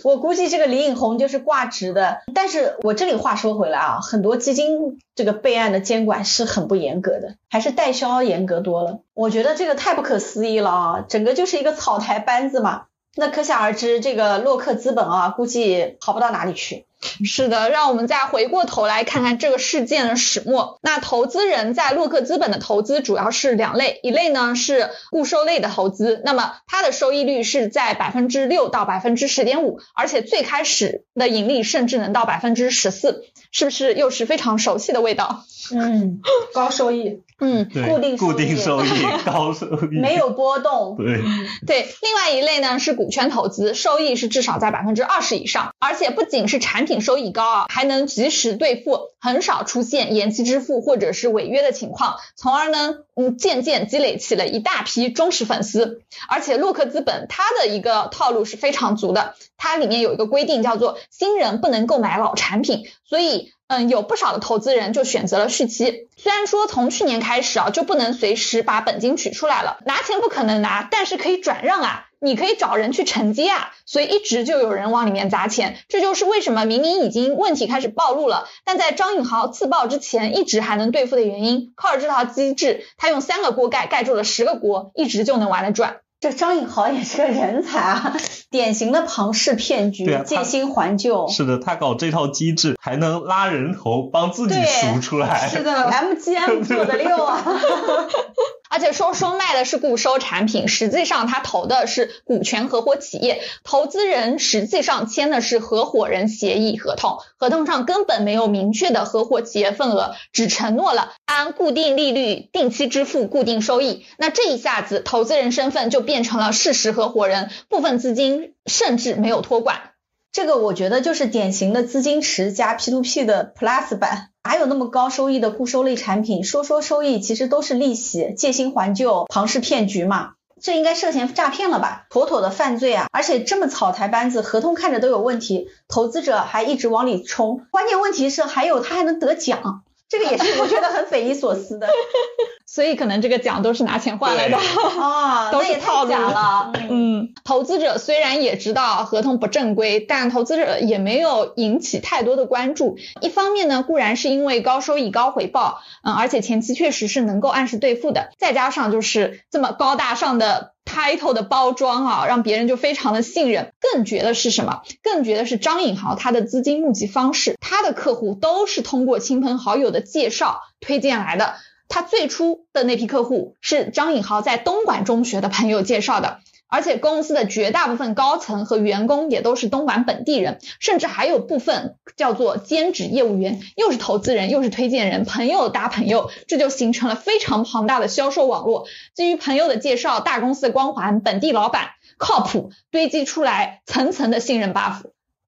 我估计这个李颖红就是挂职的。但是我这里话说回来啊，很多基金这个备案的监管是很不严格的，还是代销严格多了。我觉得这个太不可思议了啊，整个就是一个草台班子嘛。那可想而知，这个洛克资本啊，估计好不到哪里去。是的，让我们再回过头来看看这个事件的始末。那投资人在洛克资本的投资主要是两类，一类呢是固收类的投资，那么它的收益率是在百分之六到百分之十点五，而且最开始的盈利甚至能到百分之十四，是不是又是非常熟悉的味道？嗯，高收益。嗯，固定固定收益 高收益，没有波动。对对，另外一类呢是股权投资，收益是至少在百分之二十以上，而且不仅是产品收益高啊，还能及时兑付，很少出现延期支付或者是违约的情况，从而呢，嗯，渐渐积累起了一大批忠实粉丝。而且洛克资本它的一个套路是非常足的，它里面有一个规定叫做新人不能购买老产品，所以。嗯，有不少的投资人就选择了续期。虽然说从去年开始啊，就不能随时把本金取出来了，拿钱不可能拿，但是可以转让啊，你可以找人去承接啊，所以一直就有人往里面砸钱。这就是为什么明明已经问题开始暴露了，但在张允豪自爆之前，一直还能兑付的原因。靠着这套机制，他用三个锅盖盖住了十个锅，一直就能玩得转。这张颖豪也是个人才啊，典型的庞氏骗局，借新还旧。是的，他搞这套机制还能拉人头，帮自己赎出来。是的，MGM 做的六啊。而且说说卖的是固收产品，实际上他投的是股权合伙企业，投资人实际上签的是合伙人协议合同，合同上根本没有明确的合伙企业份额，只承诺了按固定利率定期支付固定收益。那这一下子，投资人身份就变成了事实合伙人，部分资金甚至没有托管。这个我觉得就是典型的资金池加 P to P 的 Plus 版。哪有那么高收益的固收类产品？说说收益，其实都是利息，借新还旧，庞氏骗局嘛。这应该涉嫌诈骗了吧？妥妥的犯罪啊！而且这么草台班子，合同看着都有问题，投资者还一直往里冲。关键问题是，还有他还能得奖。这个也是我觉得很匪夷所思的，所以可能这个奖都是拿钱换来的啊，都是套路了。嗯，投资者虽然也知道合同不正规，但投资者也没有引起太多的关注。一方面呢，固然是因为高收益高回报，嗯，而且前期确实是能够按时兑付的，再加上就是这么高大上的。Title 的包装啊，让别人就非常的信任。更绝的是什么？更绝的是张颖豪他的资金募集方式，他的客户都是通过亲朋好友的介绍推荐来的。他最初的那批客户是张颖豪在东莞中学的朋友介绍的。而且公司的绝大部分高层和员工也都是东莞本地人，甚至还有部分叫做兼职业务员，又是投资人，又是推荐人，朋友搭朋友，这就形成了非常庞大的销售网络。基于朋友的介绍，大公司的光环，本地老板靠谱，堆积出来层层的信任 buff，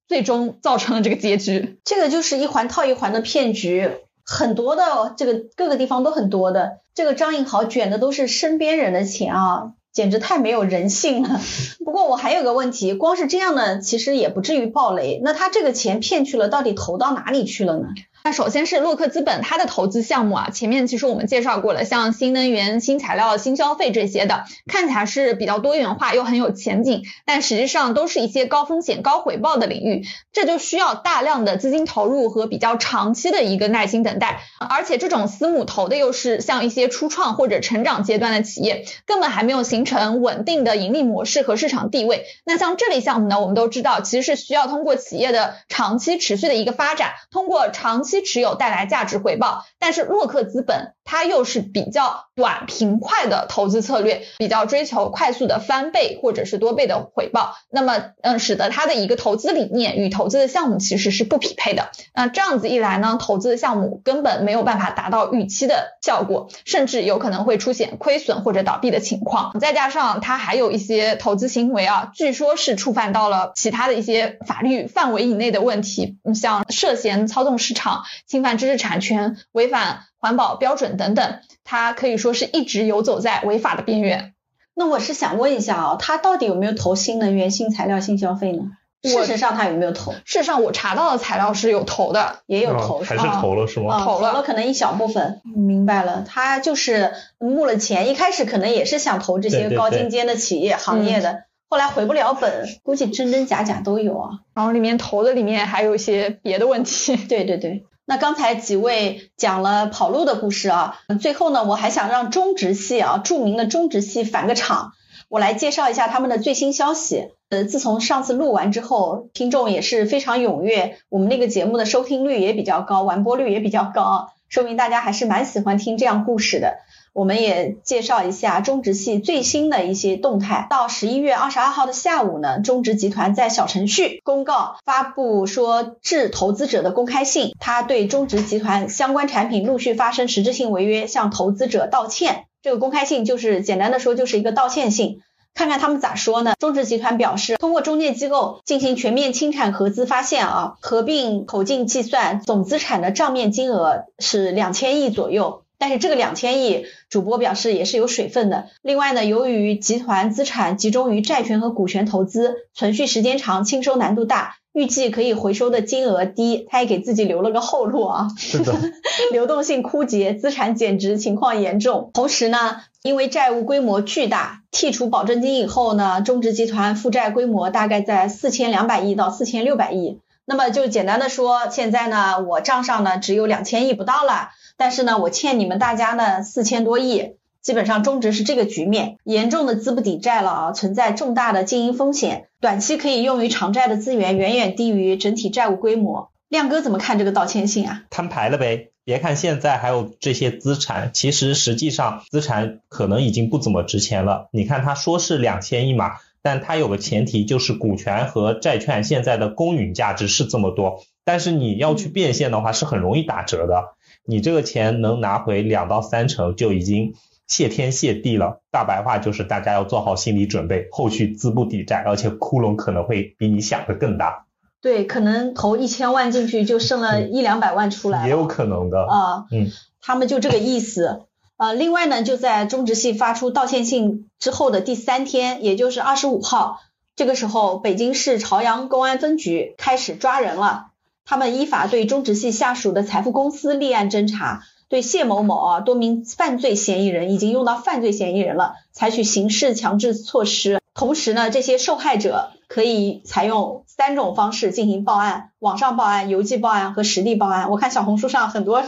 最终造成了这个结局。这个就是一环套一环的骗局，很多的这个各个地方都很多的。这个张颖豪卷的都是身边人的钱啊。简直太没有人性了。不过我还有个问题，光是这样呢，其实也不至于暴雷。那他这个钱骗去了，到底投到哪里去了呢？那首先是洛克资本，它的投资项目啊，前面其实我们介绍过了，像新能源、新材料、新消费这些的，看起来是比较多元化又很有前景，但实际上都是一些高风险高回报的领域，这就需要大量的资金投入和比较长期的一个耐心等待，而且这种私募投的又是像一些初创或者成长阶段的企业，根本还没有形成稳定的盈利模式和市场地位。那像这类项目呢，我们都知道，其实是需要通过企业的长期持续的一个发展，通过长期。持有带来价值回报，但是洛克资本它又是比较短平快的投资策略，比较追求快速的翻倍或者是多倍的回报，那么嗯，使得它的一个投资理念与投资的项目其实是不匹配的。那这样子一来呢，投资的项目根本没有办法达到预期的效果，甚至有可能会出现亏损或者倒闭的情况。再加上它还有一些投资行为啊，据说是触犯到了其他的一些法律范围以内的问题，像涉嫌操纵市场。侵犯知识产权、违反环保标准等等，它可以说是一直游走在违法的边缘。那我是想问一下啊，他到底有没有投新能源、新材料、新消费呢？事实上他有没有投？事实上我查到的材料是有投的，也有投，还是投了是吗？投了，可能一小部分。明白了，他就是募了钱，一开始可能也是想投这些高精尖的企业行业的。后来回不了本，估计真真假假都有啊。然后里面投的里面还有一些别的问题。对对对。那刚才几位讲了跑路的故事啊，最后呢，我还想让中植系啊，著名的中植系返个场，我来介绍一下他们的最新消息。呃，自从上次录完之后，听众也是非常踊跃，我们那个节目的收听率也比较高，完播率也比较高，说明大家还是蛮喜欢听这样故事的。我们也介绍一下中植系最新的一些动态。到十一月二十二号的下午呢，中植集团在小程序公告发布说致投资者的公开信，他对中植集团相关产品陆续发生实质性违约，向投资者道歉。这个公开信就是简单的说就是一个道歉信。看看他们咋说呢？中植集团表示，通过中介机构进行全面清产核资，发现啊，合并口径计算总资产的账面金额是两千亿左右。但是这个两千亿，主播表示也是有水分的。另外呢，由于集团资产集中于债权和股权投资，存续时间长，清收难度大，预计可以回收的金额低，他也给自己留了个后路啊。是的，流动性枯竭，资产减值情况严重。同时呢，因为债务规模巨大，剔除保证金以后呢，中植集团负债规模大概在四千两百亿到四千六百亿。那么就简单的说，现在呢，我账上呢只有两千亿不到了。但是呢，我欠你们大家呢四千多亿，基本上中值是这个局面，严重的资不抵债了啊，存在重大的经营风险，短期可以用于偿债的资源远远低于整体债务规模。亮哥怎么看这个道歉信啊？摊牌了呗，别看现在还有这些资产，其实实际上资产可能已经不怎么值钱了。你看他说是两千亿嘛，但他有个前提就是股权和债券现在的公允价值是这么多，但是你要去变现的话是很容易打折的。你这个钱能拿回两到三成，就已经谢天谢地了。大白话就是大家要做好心理准备，后续资不抵债，而且窟窿可能会比你想的更大。对，可能投一千万进去就剩了一两百万出来。也有可能的啊，嗯，他们就这个意思。呃，另外呢，就在中植系发出道歉信之后的第三天，也就是二十五号，这个时候北京市朝阳公安分局开始抓人了。他们依法对中植系下属的财富公司立案侦查，对谢某某啊多名犯罪嫌疑人已经用到犯罪嫌疑人了，采取刑事强制措施。同时呢，这些受害者可以采用三种方式进行报案：网上报案、邮寄报案和实地报案。我看小红书上很多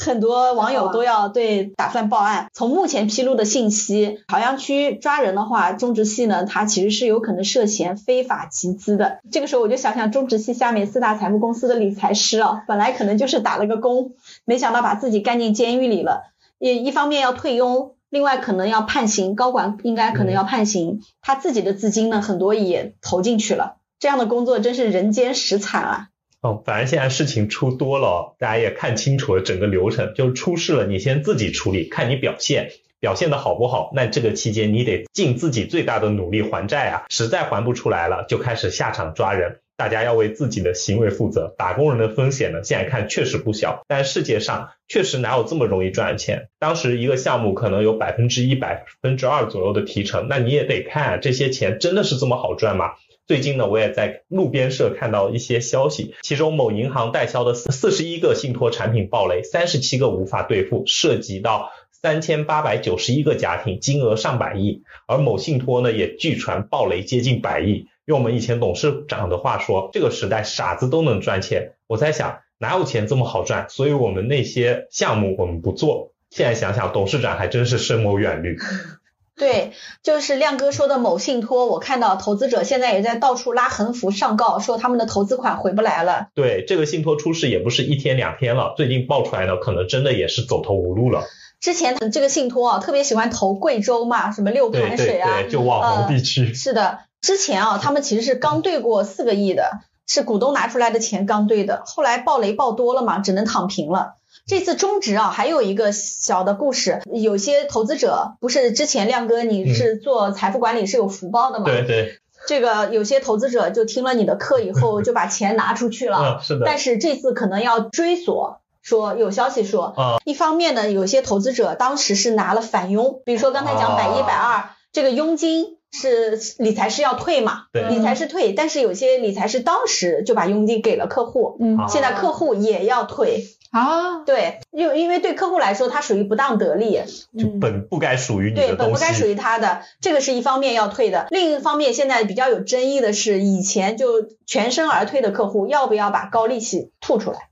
很多网友都要对打算报案。从目前披露的信息，朝阳区抓人的话，中植系呢，他其实是有可能涉嫌非法集资的。这个时候我就想想，中植系下面四大财富公司的理财师啊，本来可能就是打了个工，没想到把自己干进监狱里了。也一方面要退佣。另外可能要判刑，高管应该可能要判刑，他自己的资金呢很多也投进去了，这样的工作真是人间实惨啊！哦，反正现在事情出多了，大家也看清楚了整个流程，就是出事了，你先自己处理，看你表现，表现的好不好，那这个期间你得尽自己最大的努力还债啊，实在还不出来了，就开始下场抓人。大家要为自己的行为负责。打工人的风险呢，现在看确实不小，但世界上确实哪有这么容易赚钱？当时一个项目可能有百分之一、百分之二左右的提成，那你也得看这些钱真的是这么好赚吗？最近呢，我也在路边社看到一些消息，其中某银行代销的四十一个信托产品爆雷，三十七个无法兑付，涉及到三千八百九十一个家庭，金额上百亿。而某信托呢，也据传爆雷接近百亿。用我们以前董事长的话说，这个时代傻子都能赚钱。我在想，哪有钱这么好赚？所以我们那些项目我们不做。现在想想，董事长还真是深谋远虑。对，就是亮哥说的某信托，我看到投资者现在也在到处拉横幅上告，说他们的投资款回不来了。对，这个信托出事也不是一天两天了，最近爆出来的可能真的也是走投无路了。之前这个信托啊，特别喜欢投贵州嘛，什么六盘水啊，就网红地区。是的。之前啊，他们其实是刚兑过四个亿的，是股东拿出来的钱刚兑的，后来暴雷暴多了嘛，只能躺平了。这次中植啊，还有一个小的故事，有些投资者不是之前亮哥你是做财富管理是有福报的嘛？对对。这个有些投资者就听了你的课以后 就把钱拿出去了，是的。但是这次可能要追索，说有消息说，啊一方面呢，有些投资者当时是拿了返佣，比如说刚才讲百一百二这个佣金。是理财师要退嘛？对，理财师退，但是有些理财师当时就把佣金给了客户，嗯，现在客户也要退啊。对，因因为对客户来说，他属于不当得利，就本不该属于你的对，本不该属于他的，这个是一方面要退的。另一方面，现在比较有争议的是，以前就全身而退的客户，要不要把高利息吐出来？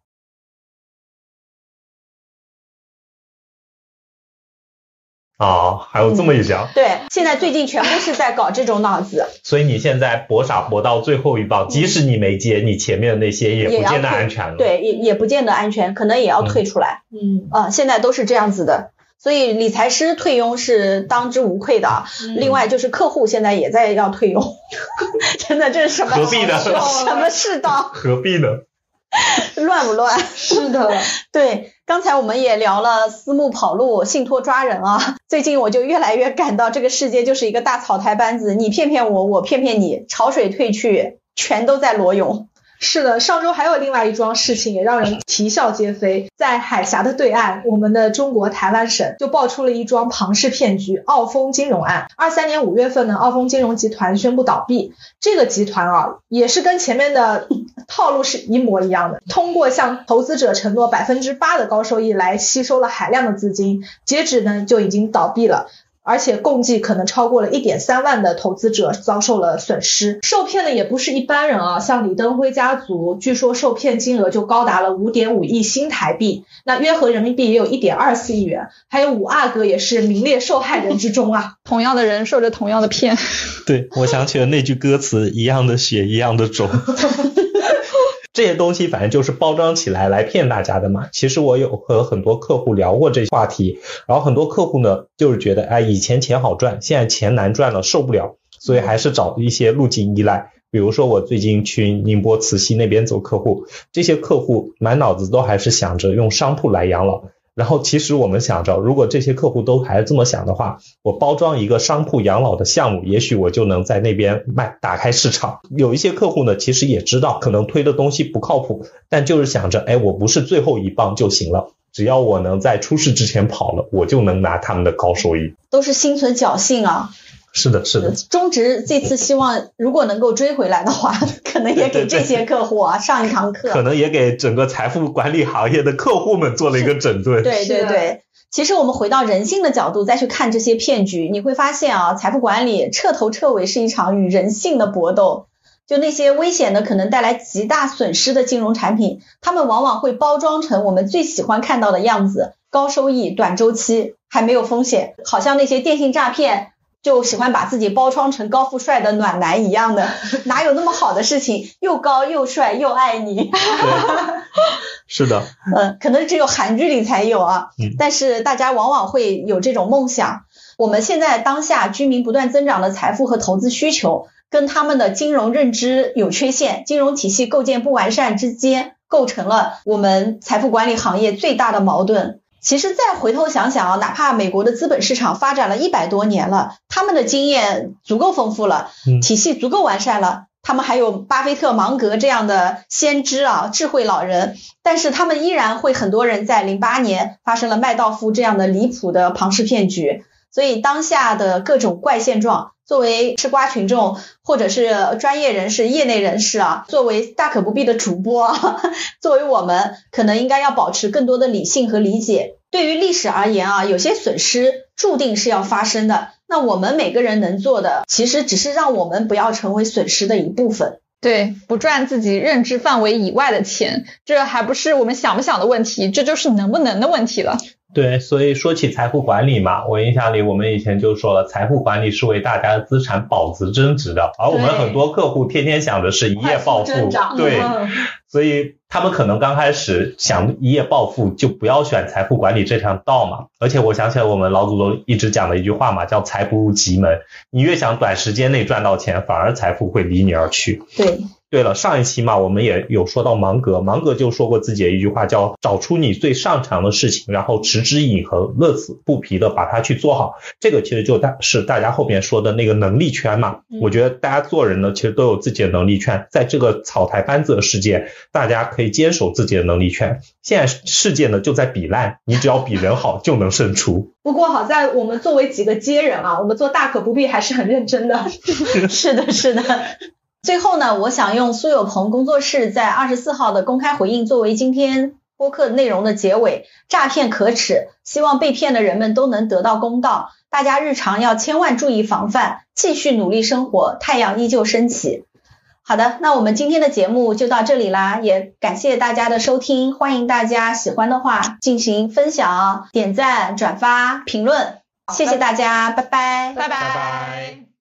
啊，还有这么一家？对，现在最近全部是在搞这种脑子。所以你现在搏傻搏到最后一棒，即使你没接，你前面的那些也不见得安全了。对，也也不见得安全，可能也要退出来。嗯，啊，现在都是这样子的。所以理财师退佣是当之无愧的。另外就是客户现在也在要退佣，真的这是什么？何必呢？什么世道？何必呢？乱不乱？是的，对。刚才我们也聊了私募跑路、信托抓人啊，最近我就越来越感到这个世界就是一个大草台班子，你骗骗我，我骗骗你，潮水退去，全都在裸泳。是的，上周还有另外一桩事情也让人啼笑皆非。在海峡的对岸，我们的中国台湾省就爆出了一桩庞氏骗局——澳丰金融案。二三年五月份呢，澳丰金融集团宣布倒闭。这个集团啊，也是跟前面的套路是一模一样的，通过向投资者承诺百分之八的高收益来吸收了海量的资金，截止呢就已经倒闭了。而且共计可能超过了一点三万的投资者遭受了损失，受骗的也不是一般人啊，像李登辉家族，据说受骗金额就高达了五点五亿新台币，那约合人民币也有一点二四亿元，还有五阿哥也是名列受害人之中啊，同样的人受着同样的骗。对，我想起了那句歌词，一样的血，一样的种。这些东西反正就是包装起来来骗大家的嘛。其实我有和很多客户聊过这话题，然后很多客户呢就是觉得，哎，以前钱好赚，现在钱难赚了，受不了，所以还是找一些路径依赖。比如说我最近去宁波慈溪那边走客户，这些客户满脑子都还是想着用商铺来养老。然后其实我们想着，如果这些客户都还这么想的话，我包装一个商铺养老的项目，也许我就能在那边卖，打开市场。有一些客户呢，其实也知道可能推的东西不靠谱，但就是想着，哎，我不是最后一棒就行了，只要我能在出事之前跑了，我就能拿他们的高收益。都是心存侥幸啊。是的，是的。中植这次希望，如果能够追回来的话，可能也给这些客户啊上一堂课。可能也给整个财富管理行业的客户们做了一个整顿。对对对。其实我们回到人性的角度再去看这些骗局，你会发现啊，财富管理彻头彻尾是一场与人性的搏斗。就那些危险的、可能带来极大损失的金融产品，他们往往会包装成我们最喜欢看到的样子：高收益、短周期，还没有风险，好像那些电信诈骗。就喜欢把自己包装成高富帅的暖男一样的，哪有那么好的事情？又高又帅又爱你。是的。嗯，可能只有韩剧里才有啊。嗯。但是大家往往会有这种梦想。我们现在当下居民不断增长的财富和投资需求，跟他们的金融认知有缺陷、金融体系构建不完善之间，构成了我们财富管理行业最大的矛盾。其实再回头想想啊，哪怕美国的资本市场发展了一百多年了，他们的经验足够丰富了，体系足够完善了，他们还有巴菲特、芒格这样的先知啊，智慧老人，但是他们依然会很多人在零八年发生了麦道夫这样的离谱的庞氏骗局。所以当下的各种怪现状，作为吃瓜群众或者是专业人士、业内人士啊，作为大可不必的主播，作为我们可能应该要保持更多的理性和理解。对于历史而言啊，有些损失注定是要发生的。那我们每个人能做的，其实只是让我们不要成为损失的一部分。对，不赚自己认知范围以外的钱，这还不是我们想不想的问题，这就是能不能的问题了。对，所以说起财富管理嘛，我印象里我们以前就说了，财富管理是为大家的资产保值增值的，而我们很多客户天天想的是一夜暴富，对，所以他们可能刚开始想一夜暴富，就不要选财富管理这条道嘛。而且我想起来我们老祖宗一直讲的一句话嘛，叫财不入急门，你越想短时间内赚到钱，反而财富会离你而去。对。对了，上一期嘛，我们也有说到芒格，芒格就说过自己的一句话，叫找出你最擅长的事情，然后持之以恒、乐此不疲的把它去做好。这个其实就大是大家后面说的那个能力圈嘛。我觉得大家做人呢，其实都有自己的能力圈，在这个草台班子的世界，大家可以坚守自己的能力圈。现在世界呢就在比烂，你只要比人好就能胜出。不过好在我们作为几个接人啊，我们做大可不必还是很认真的。是的，是的。最后呢，我想用苏有朋工作室在二十四号的公开回应作为今天播客内容的结尾。诈骗可耻，希望被骗的人们都能得到公道。大家日常要千万注意防范，继续努力生活，太阳依旧升起。好的，那我们今天的节目就到这里啦，也感谢大家的收听，欢迎大家喜欢的话进行分享、点赞、转发、评论，谢谢大家，拜拜，拜拜。